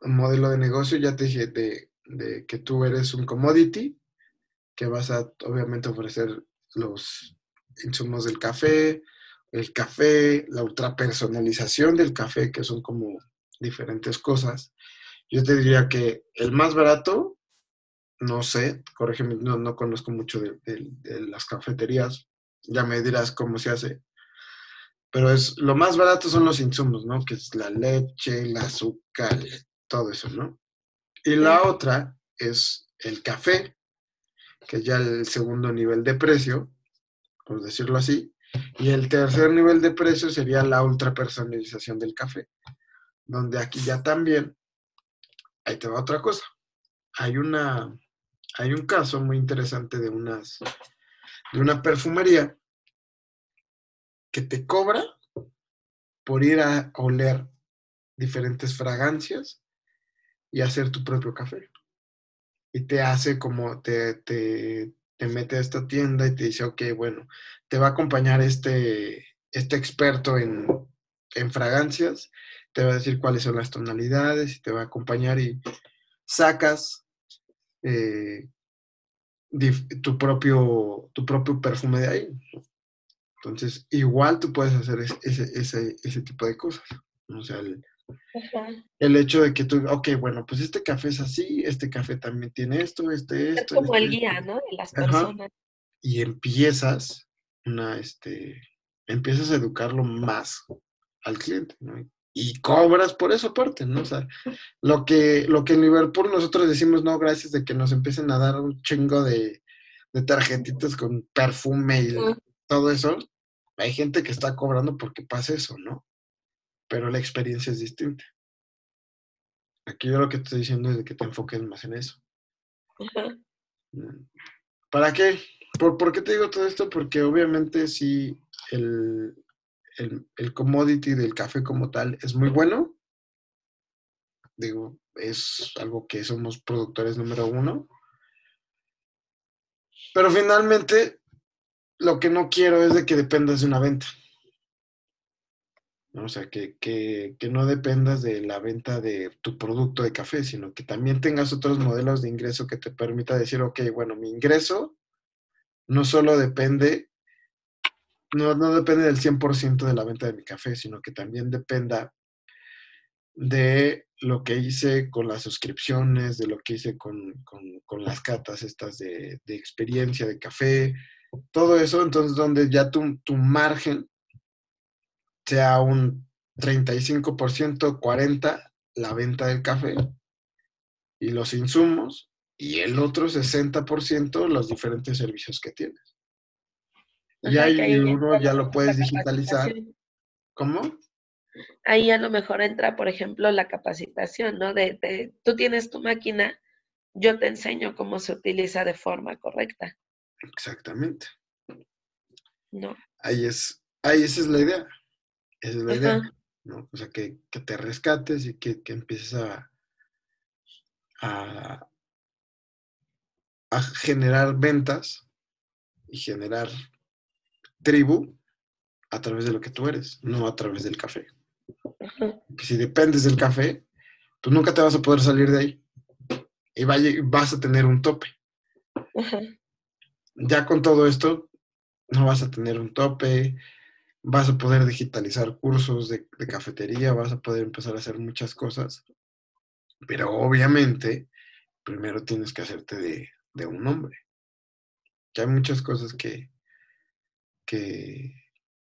Un modelo de negocio, ya te dije, de, que tú eres un commodity, que vas a obviamente ofrecer los insumos del café, el café, la ultrapersonalización del café, que son como diferentes cosas. Yo te diría que el más barato, no sé, corrígeme, no, no conozco mucho de, las cafeterías, ya me dirás cómo se hace, pero es lo más barato son los insumos, ¿no? Que es la leche, el azúcar, todo eso, ¿no? Y la otra es el café, que es ya el segundo nivel de precio, por decirlo así. Y el tercer nivel de precio sería la ultra personalización del café, donde aquí ya también, ahí te va otra cosa. Hay una, hay un caso muy interesante de unas, de una perfumería que te cobra por ir a oler diferentes fragancias y hacer tu propio café. Y te hace como, te, te, te mete a esta tienda y te dice, ok, bueno, te va a acompañar este, este experto en, en fragancias, te va a decir cuáles son las tonalidades y te va a acompañar y sacas eh, tu, propio, tu propio perfume de ahí. Entonces, igual tú puedes hacer ese, ese, ese tipo de cosas. O sea, el, el hecho de que tú, ok, bueno, pues este café es así, este café también tiene esto, este, esto. Es como el este, guía, ¿no? De las personas. Y empiezas una, este, empiezas a educarlo más al cliente, ¿no? Y cobras por eso aparte, ¿no? O sea, lo que, lo que en Liverpool nosotros decimos, no, gracias de que nos empiecen a dar un chingo de, de tarjetitas con perfume y todo eso, hay gente que está cobrando porque pasa eso, ¿no? pero la experiencia es distinta. Aquí yo lo que te estoy diciendo es de que te enfoques más en eso. Mm. ¿Para qué? ¿Por, qué te digo todo esto? Porque obviamente si el, el, commodity del café como tal es muy bueno, digo, es algo que somos productores número uno, pero finalmente lo que no quiero es de que dependas de una venta. O sea, que, que, que, no dependas de la venta de tu producto de café, sino que también tengas otros modelos de ingreso que te permita decir, ok, bueno, mi ingreso no solo depende, no, no depende del 100% de la venta de mi café, sino que también dependa de lo que hice con las suscripciones, de lo que hice con, con, las catas estas de, de, experiencia de café, todo eso, entonces donde ya tu, tu margen sea un 35%, 40% la venta del café y los insumos y el otro 60% los diferentes servicios que tienes. Y ahí uno ya lo puedes digitalizar. ¿Cómo? Ahí a lo mejor entra, por ejemplo, la capacitación, ¿no? De, de, tú tienes tu máquina, yo te enseño cómo se utiliza de forma correcta. Exactamente. No. Ahí es, ahí esa es la idea. Esa es la idea, ¿no? O sea, que, te rescates y que, empieces a, a, generar ventas y generar tribu a través de lo que tú eres, no a través del café. Si dependes del café, pues nunca te vas a poder salir de ahí. Y vas a tener un tope. Ya con todo esto, no vas a tener un tope, vas a poder digitalizar cursos de, cafetería, vas a poder empezar a hacer muchas cosas, pero obviamente primero tienes que hacerte de, un nombre. Que hay muchas cosas que, que,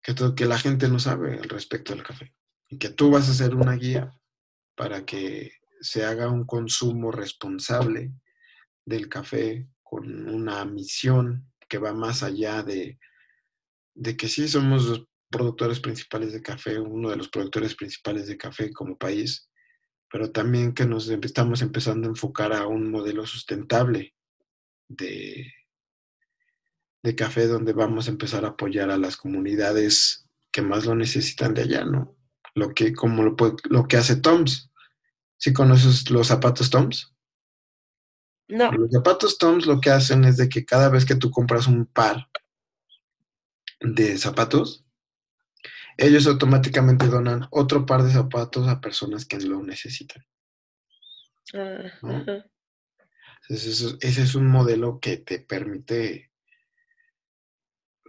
que, la gente no sabe al respecto del café. Y que tú vas a ser una guía para que se haga un consumo responsable del café con una misión que va más allá de, de que sí somos productores principales de café, uno de los productores principales de café como país, pero también que nos estamos empezando a enfocar a un modelo sustentable de, de café donde vamos a empezar a apoyar a las comunidades que más lo necesitan de allá, ¿no? Lo que, como lo, lo que hace Toms. ¿Sí conoces los zapatos Toms? No. Los zapatos Toms lo que hacen es de que cada vez que tú compras un par de zapatos, ellos automáticamente donan otro par de zapatos a personas que lo necesitan. Ah, ese, es un modelo que te permite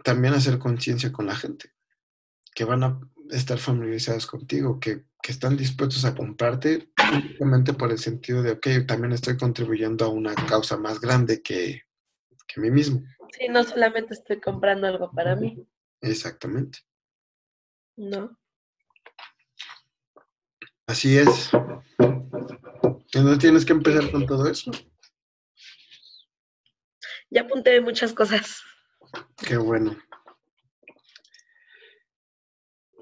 también hacer conciencia con la gente, que van a estar familiarizados contigo, que, están dispuestos a comprarte únicamente por el sentido de, ok, también estoy contribuyendo a una causa más grande que, que mí mismo. Sí, no solamente estoy comprando algo para mí. Exactamente. No. Así es. Entonces tienes que empezar con todo eso. ya apunté muchas cosas. Qué bueno.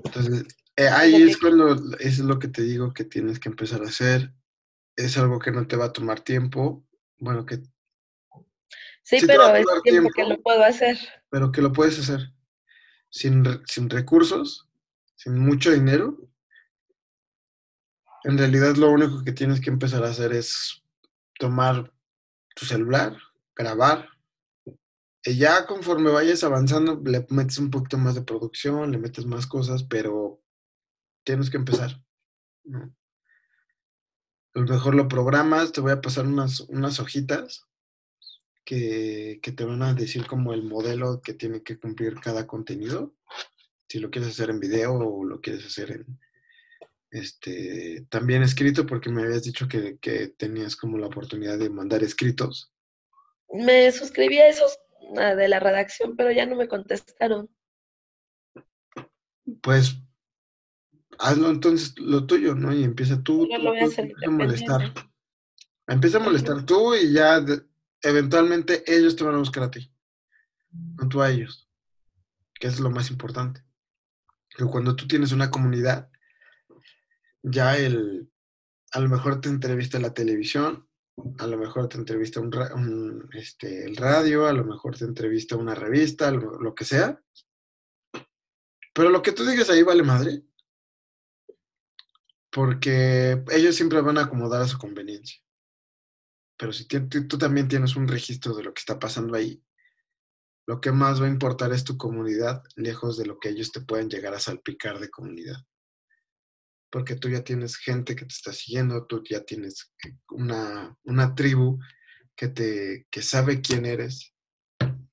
Entonces, eh, ahí es cuando, es lo que te digo que tienes que empezar a hacer. Es algo que no te va a tomar tiempo. Bueno, que... Sí, pero es tiempo, que lo puedo hacer. Pero que lo puedes hacer. Sin, sin recursos, sin mucho dinero. En realidad lo único que tienes que empezar a hacer es tomar tu celular, grabar, ya conforme vayas avanzando, le metes un poquito más de producción, le metes más cosas, pero tienes que empezar. A lo mejor lo programas, te voy a pasar unas, unas hojitas que, que, te van a decir como el modelo que tiene que cumplir cada contenido. Si lo quieres hacer en video o lo quieres hacer en este también escrito, porque me habías dicho que, que tenías como la oportunidad de mandar escritos. Me suscribí a esos de la redacción, pero ya no me contestaron. Pues hazlo entonces lo tuyo, ¿no? Y empieza tú, tú, empieza a molestar. Empieza a molestar tú y ya eventualmente ellos te van a buscar a ti, no tú a ellos, que es lo más importante. Que cuando tú tienes una comunidad, ya el, a lo mejor te entrevista la televisión, a lo mejor te entrevista un, este, el radio, a lo mejor te entrevista una revista, lo, que sea. Pero lo que tú digas ahí vale madre. Porque ellos siempre van a acomodar a su conveniencia. Pero si tú también tienes un registro de lo que está pasando ahí, lo que más va a importar es tu comunidad, lejos de lo que ellos te pueden llegar a salpicar de comunidad porque tú ya tienes gente que te está siguiendo, tú ya tienes una, una tribu que, te, que sabe quién eres,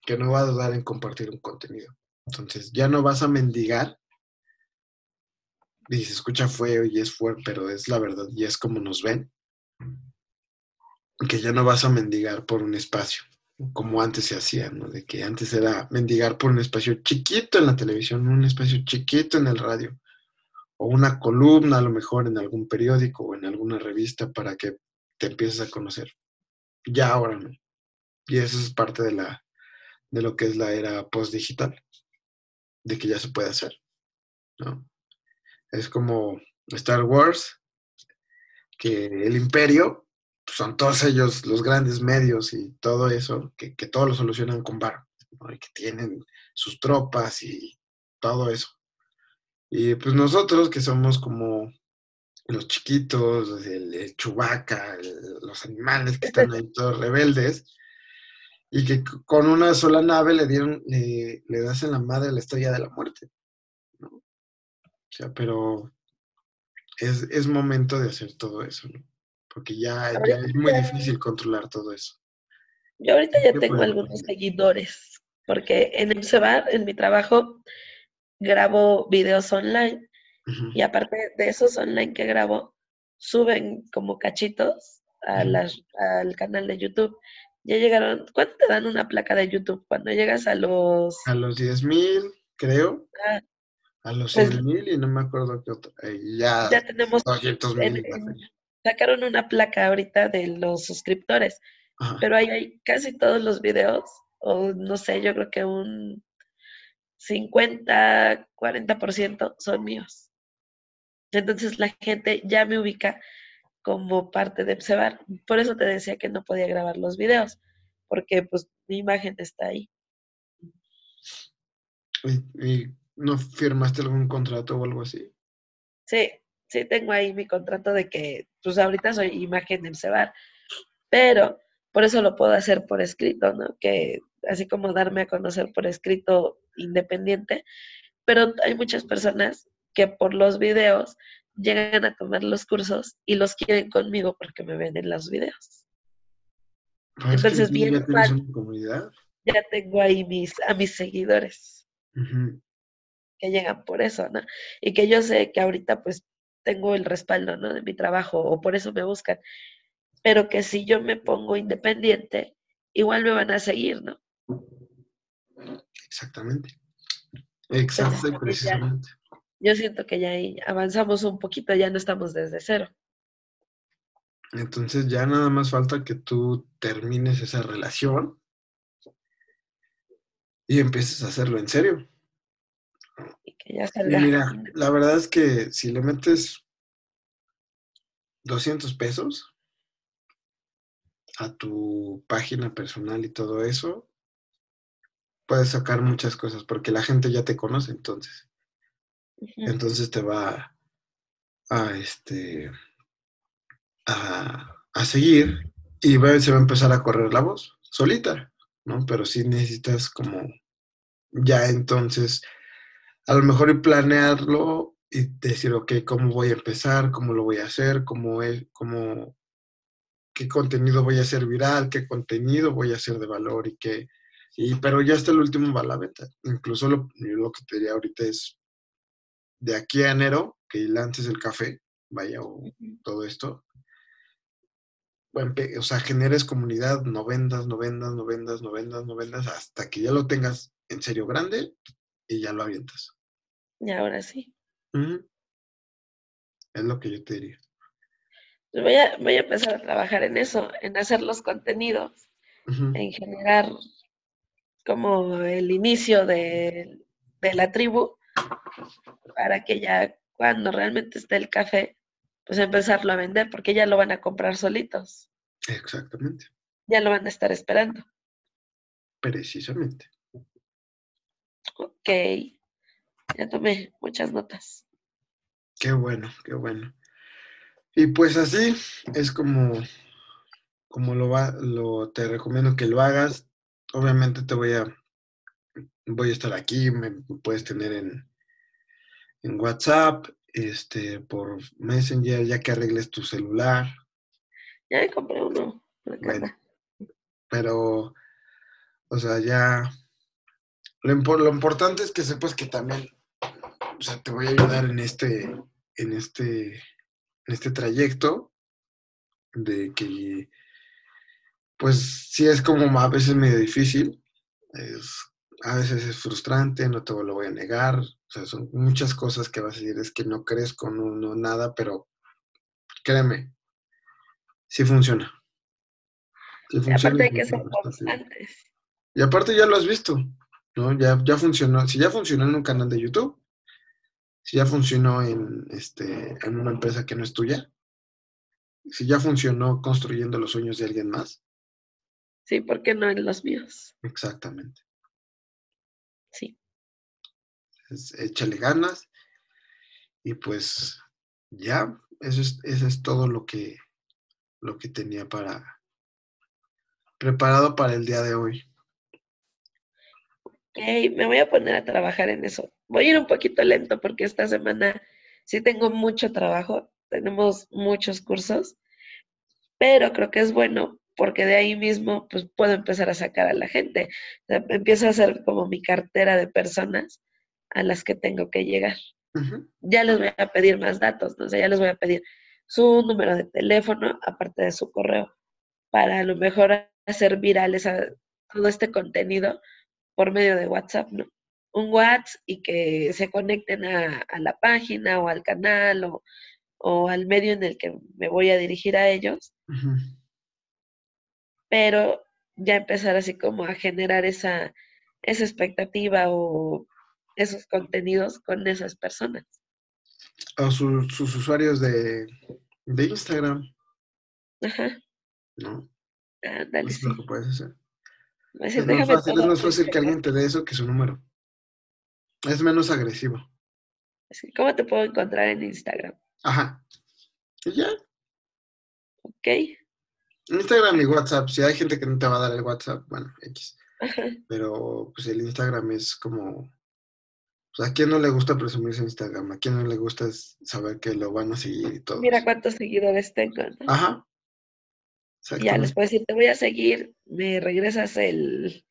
que no va a dudar en compartir un contenido. Entonces, ya no vas a mendigar. Y se escucha feo y es fuerte, pero es la verdad y es como nos ven. Que ya no vas a mendigar por un espacio, como antes se hacía, ¿no? De que antes era mendigar por un espacio chiquito en la televisión, un espacio chiquito en el radio o una columna a lo mejor en algún periódico o en alguna revista para que te empieces a conocer. Ya ahora no. Y eso es parte de la de lo que es la era post-digital, de que ya se puede hacer. ¿no? Es como Star Wars, que el imperio pues, son todos ellos los grandes medios y todo eso, que, que todo lo solucionan con bar, y que tienen sus tropas y todo eso. Y pues nosotros que somos como los chiquitos, el, chubaca, los animales que están ahí todos rebeldes, y que con una sola nave le dieron, le, le das en la madre la estrella de la muerte. ¿no? O sea, pero es, es, momento de hacer todo eso, ¿no? Porque ya, ya es muy difícil controlar todo eso. Yo ahorita ya tengo algunos seguidores, porque en el CEBAR, en mi trabajo, grabo videos online y aparte de esos online que grabo, suben como cachitos a al canal de YouTube. Ya llegaron, ¿cuánto te dan una placa de YouTube? Cuando llegas a los... A los 10 mil, creo. Ah, a los 100 pues mil y no me acuerdo qué otro. Eh, ya, ya tenemos... sacaron una placa ahorita de los suscriptores, pero ahí hay casi todos los videos, o no sé, yo creo que un 50, 40% son míos. Entonces la gente ya me ubica como parte de Psebar. Por eso te decía que no podía grabar los videos, porque pues mi imagen está ahí. ¿Y, no firmaste algún contrato o algo así? Sí, sí tengo ahí mi contrato de que pues ahorita soy imagen de Psebar, pero por eso lo puedo hacer por escrito, ¿no? Que así como darme a conocer por escrito independiente, pero hay muchas personas que por los videos llegan a tomar los cursos y los quieren conmigo porque me ven en los videos. Ah, Entonces, bien, ya, comunidad? ya tengo ahí mis, a mis seguidores que llegan por eso, ¿no? Y que yo sé que ahorita pues tengo el respaldo, ¿no? De mi trabajo o por eso me buscan. Pero que si yo me pongo independiente, igual me van a seguir, ¿no? Exactamente. Exacto, precisamente. yo siento que ya ahí avanzamos un poquito, ya no estamos desde cero. Entonces ya nada más falta que tú termines esa relación y empieces a hacerlo en serio. Y que ya Y salga. mira, la verdad es que si le metes 200 pesos a tu página personal y todo eso, puedes sacar muchas cosas porque la gente ya te conoce entonces. Entonces te va a, este, a, a seguir y va- se va a empezar a correr la voz solita, ¿no? Pero sí necesitas como ya entonces a lo mejor planearlo y decir, ok, ¿cómo voy a empezar? ¿Cómo lo voy a hacer? ¿Cómo es? ¿Cómo, ¿Qué contenido voy a hacer viral? ¿Qué contenido voy a hacer de valor? Y qué... Y, pero ya hasta el último va a la venta. Incluso lo, lo que te diría ahorita es, de aquí a enero, que lances el café, vaya, o todo esto, o sea, generes comunidad, no vendas, no vendas, no vendas, no vendas, no vendas, hasta que ya lo tengas en serio grande y ya lo avientas. Y ahora sí. Es lo que yo te diría. Pues voy a, voy a empezar a trabajar en eso, en hacer los contenidos, en generar como el inicio de, de la tribu para que ya cuando realmente esté el café, pues empezarlo a vender, porque ya lo van a comprar solitos, Exactamente, ya lo van a estar esperando. precisamente. Ok, ya tomé muchas notas. Qué bueno, qué bueno. Y pues así es como, como lo va, lo te recomiendo que lo hagas. Obviamente te voy a, voy a estar aquí, me puedes tener en, en WhatsApp, este, por Messenger, ya que arregles tu celular. Ya me compré uno. Bueno, pero, o sea, ya, lo, lo importante es que sepas que también, o sea, te voy a ayudar en este, en este, en este trayecto de que, pues, sí es como a veces medio difícil, es, a veces es frustrante, no te lo voy a negar, o sea, son muchas cosas que vas a decir, es que no crezco, no, no nada, pero créeme, sí funciona. Sí Y funciona aparte y hay que bien. constantes. Y aparte ya lo has visto, ¿no? Ya, ya funcionó. Si ya funcionó en un canal de YouTube, si ya funcionó en, este, en una empresa que no es tuya, si ya funcionó construyendo los sueños de alguien más, Sí, ¿por qué no en los míos? exactamente. Sí. Es- échale ganas y pues ya, eso es, eso es todo lo que, lo que tenía para preparado para el día de hoy. Ok, me voy a poner a trabajar en eso. Voy a ir un poquito lento porque esta semana sí tengo mucho trabajo, tenemos muchos cursos, pero creo que es bueno porque de ahí mismo pues puedo empezar a sacar a la gente. O sea, empiezo a hacer como mi cartera de personas a las que tengo que llegar. Ya les voy a pedir más datos, ¿no? O sea, ya les voy a pedir su número de teléfono, aparte de su correo, para a lo mejor hacer viral esa- todo este contenido por medio de WhatsApp, ¿no? Un WhatsApp y que se conecten a, a la página o al canal o, o al medio en el que me voy a dirigir a ellos. Pero ya empezar así como a generar esa, esa expectativa o esos contenidos con esas personas. O su- sus usuarios de, de Instagram, Ajá, ¿no? ándale, Eso es lo sí. que puedes hacer. A Es más fácil, es más fácil que alguien te dé eso que su número. Es menos agresivo. Así, ¿Cómo te puedo encontrar en Instagram? Ajá. Y ya. ¿Ok? Instagram y WhatsApp. Si hay gente que no te va a dar el WhatsApp, bueno, X. Ajá. Pero pues el Instagram es como. Pues, ¿A quién no le gusta presumirse Instagram? ¿A quién no le gusta saber que lo van a seguir y todo? Mira cuántos seguidores tengo, ¿no? Ajá. Ya les puedo decir, te voy a seguir, me regresas el,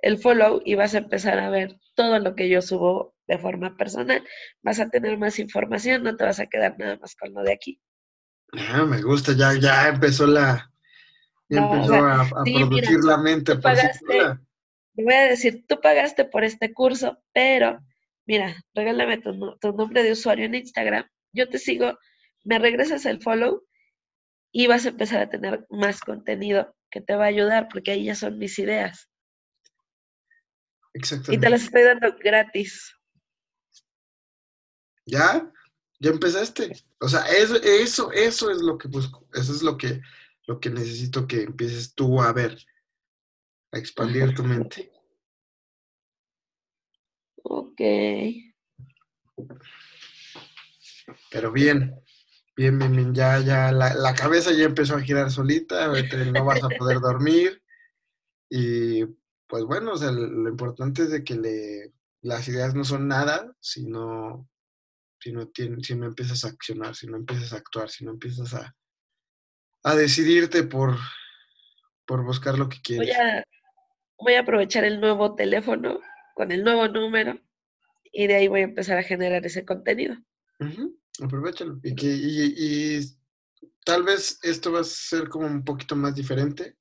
el follow y vas a empezar a ver todo lo que yo subo de forma personal. Vas a tener más información, no te vas a quedar nada más con lo de aquí. Ah, me gusta, ya, ya empezó la. Ya No, o empezó sea, a, a sí, mira, producir la mente por pagaste, te voy a decir, tú pagaste por este curso, pero mira, regálame tu, tu nombre de usuario en Instagram, yo te sigo, me regresas el follow y vas a empezar a tener más contenido que te va a ayudar porque ahí ya son mis ideas. Y te Exactamente. las estoy dando gratis. ¿Ya? ¿Ya empezaste? O sea, eso, eso, eso es lo que busco. Eso es lo que, lo que necesito que empieces tú a ver, a expandir tu mente. Ok. Pero bien, bien, bien, bien. Ya, ya, la, la cabeza ya empezó a girar solita. No vas a poder dormir. Y pues bueno, o sea, lo importante es de que le, las ideas no son nada, sino si no, tien- si no empiezas a accionar, si no empiezas a actuar, si no empiezas a, a decidirte por, por buscar lo que Voy quieres. a, voy a aprovechar el nuevo teléfono con el nuevo número y de ahí voy a empezar a generar ese contenido. Aprovechalo. Y, que, y, y tal vez esto va a ser como un poquito más diferente,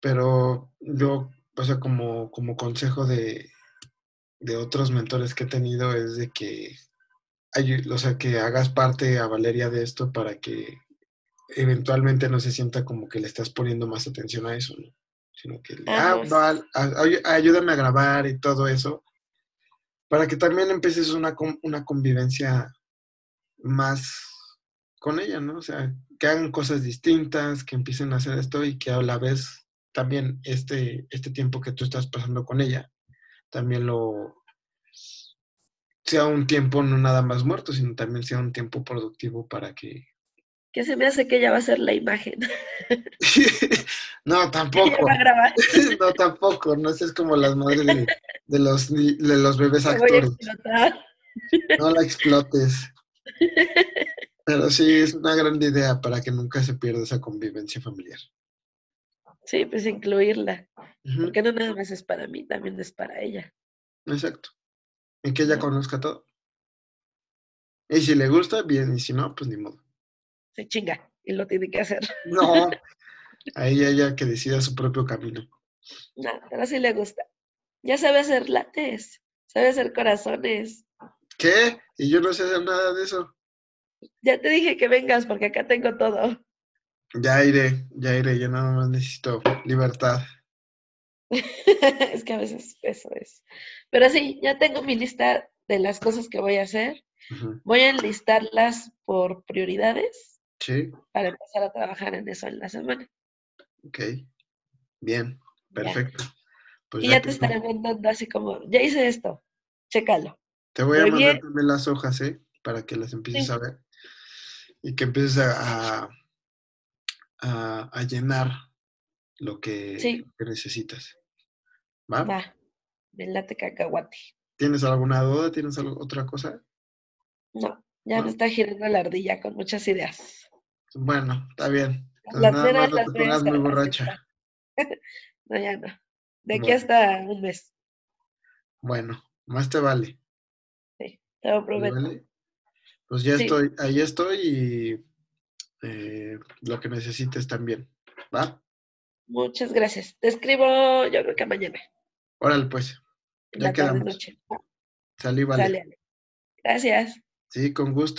pero yo, o sea, como, como consejo de, de otros mentores que he tenido es de que, o sea, que hagas parte a Valeria de esto para que eventualmente no se sienta como que le estás poniendo más atención a eso, ¿no? Sino que, le- Ah, no, ayúdame a grabar y todo eso, para que también empieces una, una convivencia más con ella, ¿no? O sea, que hagan cosas distintas, que empiecen a hacer esto y que a la vez también este, este tiempo que tú estás pasando con ella, también lo sea un tiempo no nada más muerto, sino también sea un tiempo productivo para que... que se me hace que ella va a ser la imagen. no, tampoco. no, tampoco. No seas como las madres de, de los, de los bebés actores. explotar. No la explotes. Pero sí, es una gran idea para que nunca se pierda esa convivencia familiar. Sí, pues incluirla. Porque no nada más es para mí, también es para ella. Exacto. Y que ella ¿no? conozca todo. Y si le gusta, bien. Y si no, pues ni modo. Se chinga y lo tiene que hacer. No. Ahí ella que decida su propio camino. No, pero sí le gusta. Ya sabe hacer lates, sabe hacer corazones. ¿Qué? Y yo no sé hacer nada de eso. Ya te dije que vengas porque acá tengo todo. Ya iré, ya iré. Yo nada más necesito libertad. es que a veces eso es. Pero sí, ya tengo mi lista de las cosas que voy a hacer. Voy a enlistarlas por prioridades Sí, para empezar a trabajar en eso en la semana. ok. Bien, Ya. perfecto. Pues Y ya ya te estaré mandando así como, ya hice esto, chécalo. Te voy a mandar bien. también las hojas, ¿eh? Para que las empieces Sí. a ver y que empieces a, a, a- a llenar lo que, Sí. lo que necesitas. ¿Va? Va, me late cacahuate. ¿Tienes alguna duda? ¿Tienes algo- otra cosa? No, ya No. me está girando la ardilla con muchas ideas. Bueno, está bien. Entonces, nada veras más no las muy borracha. No, ya no. De aquí Bueno. hasta un mes, Bueno, más te vale. sí, te lo ¿te prometo. vale? Pues ya Sí. estoy, ahí estoy y eh, lo que necesites también. ¿Va? Muchas gracias. Te escribo, yo creo que mañana, Órale, pues. Ya la quedamos. noche. Salí, vale. Sale, Ale. Gracias. Sí, con gusto.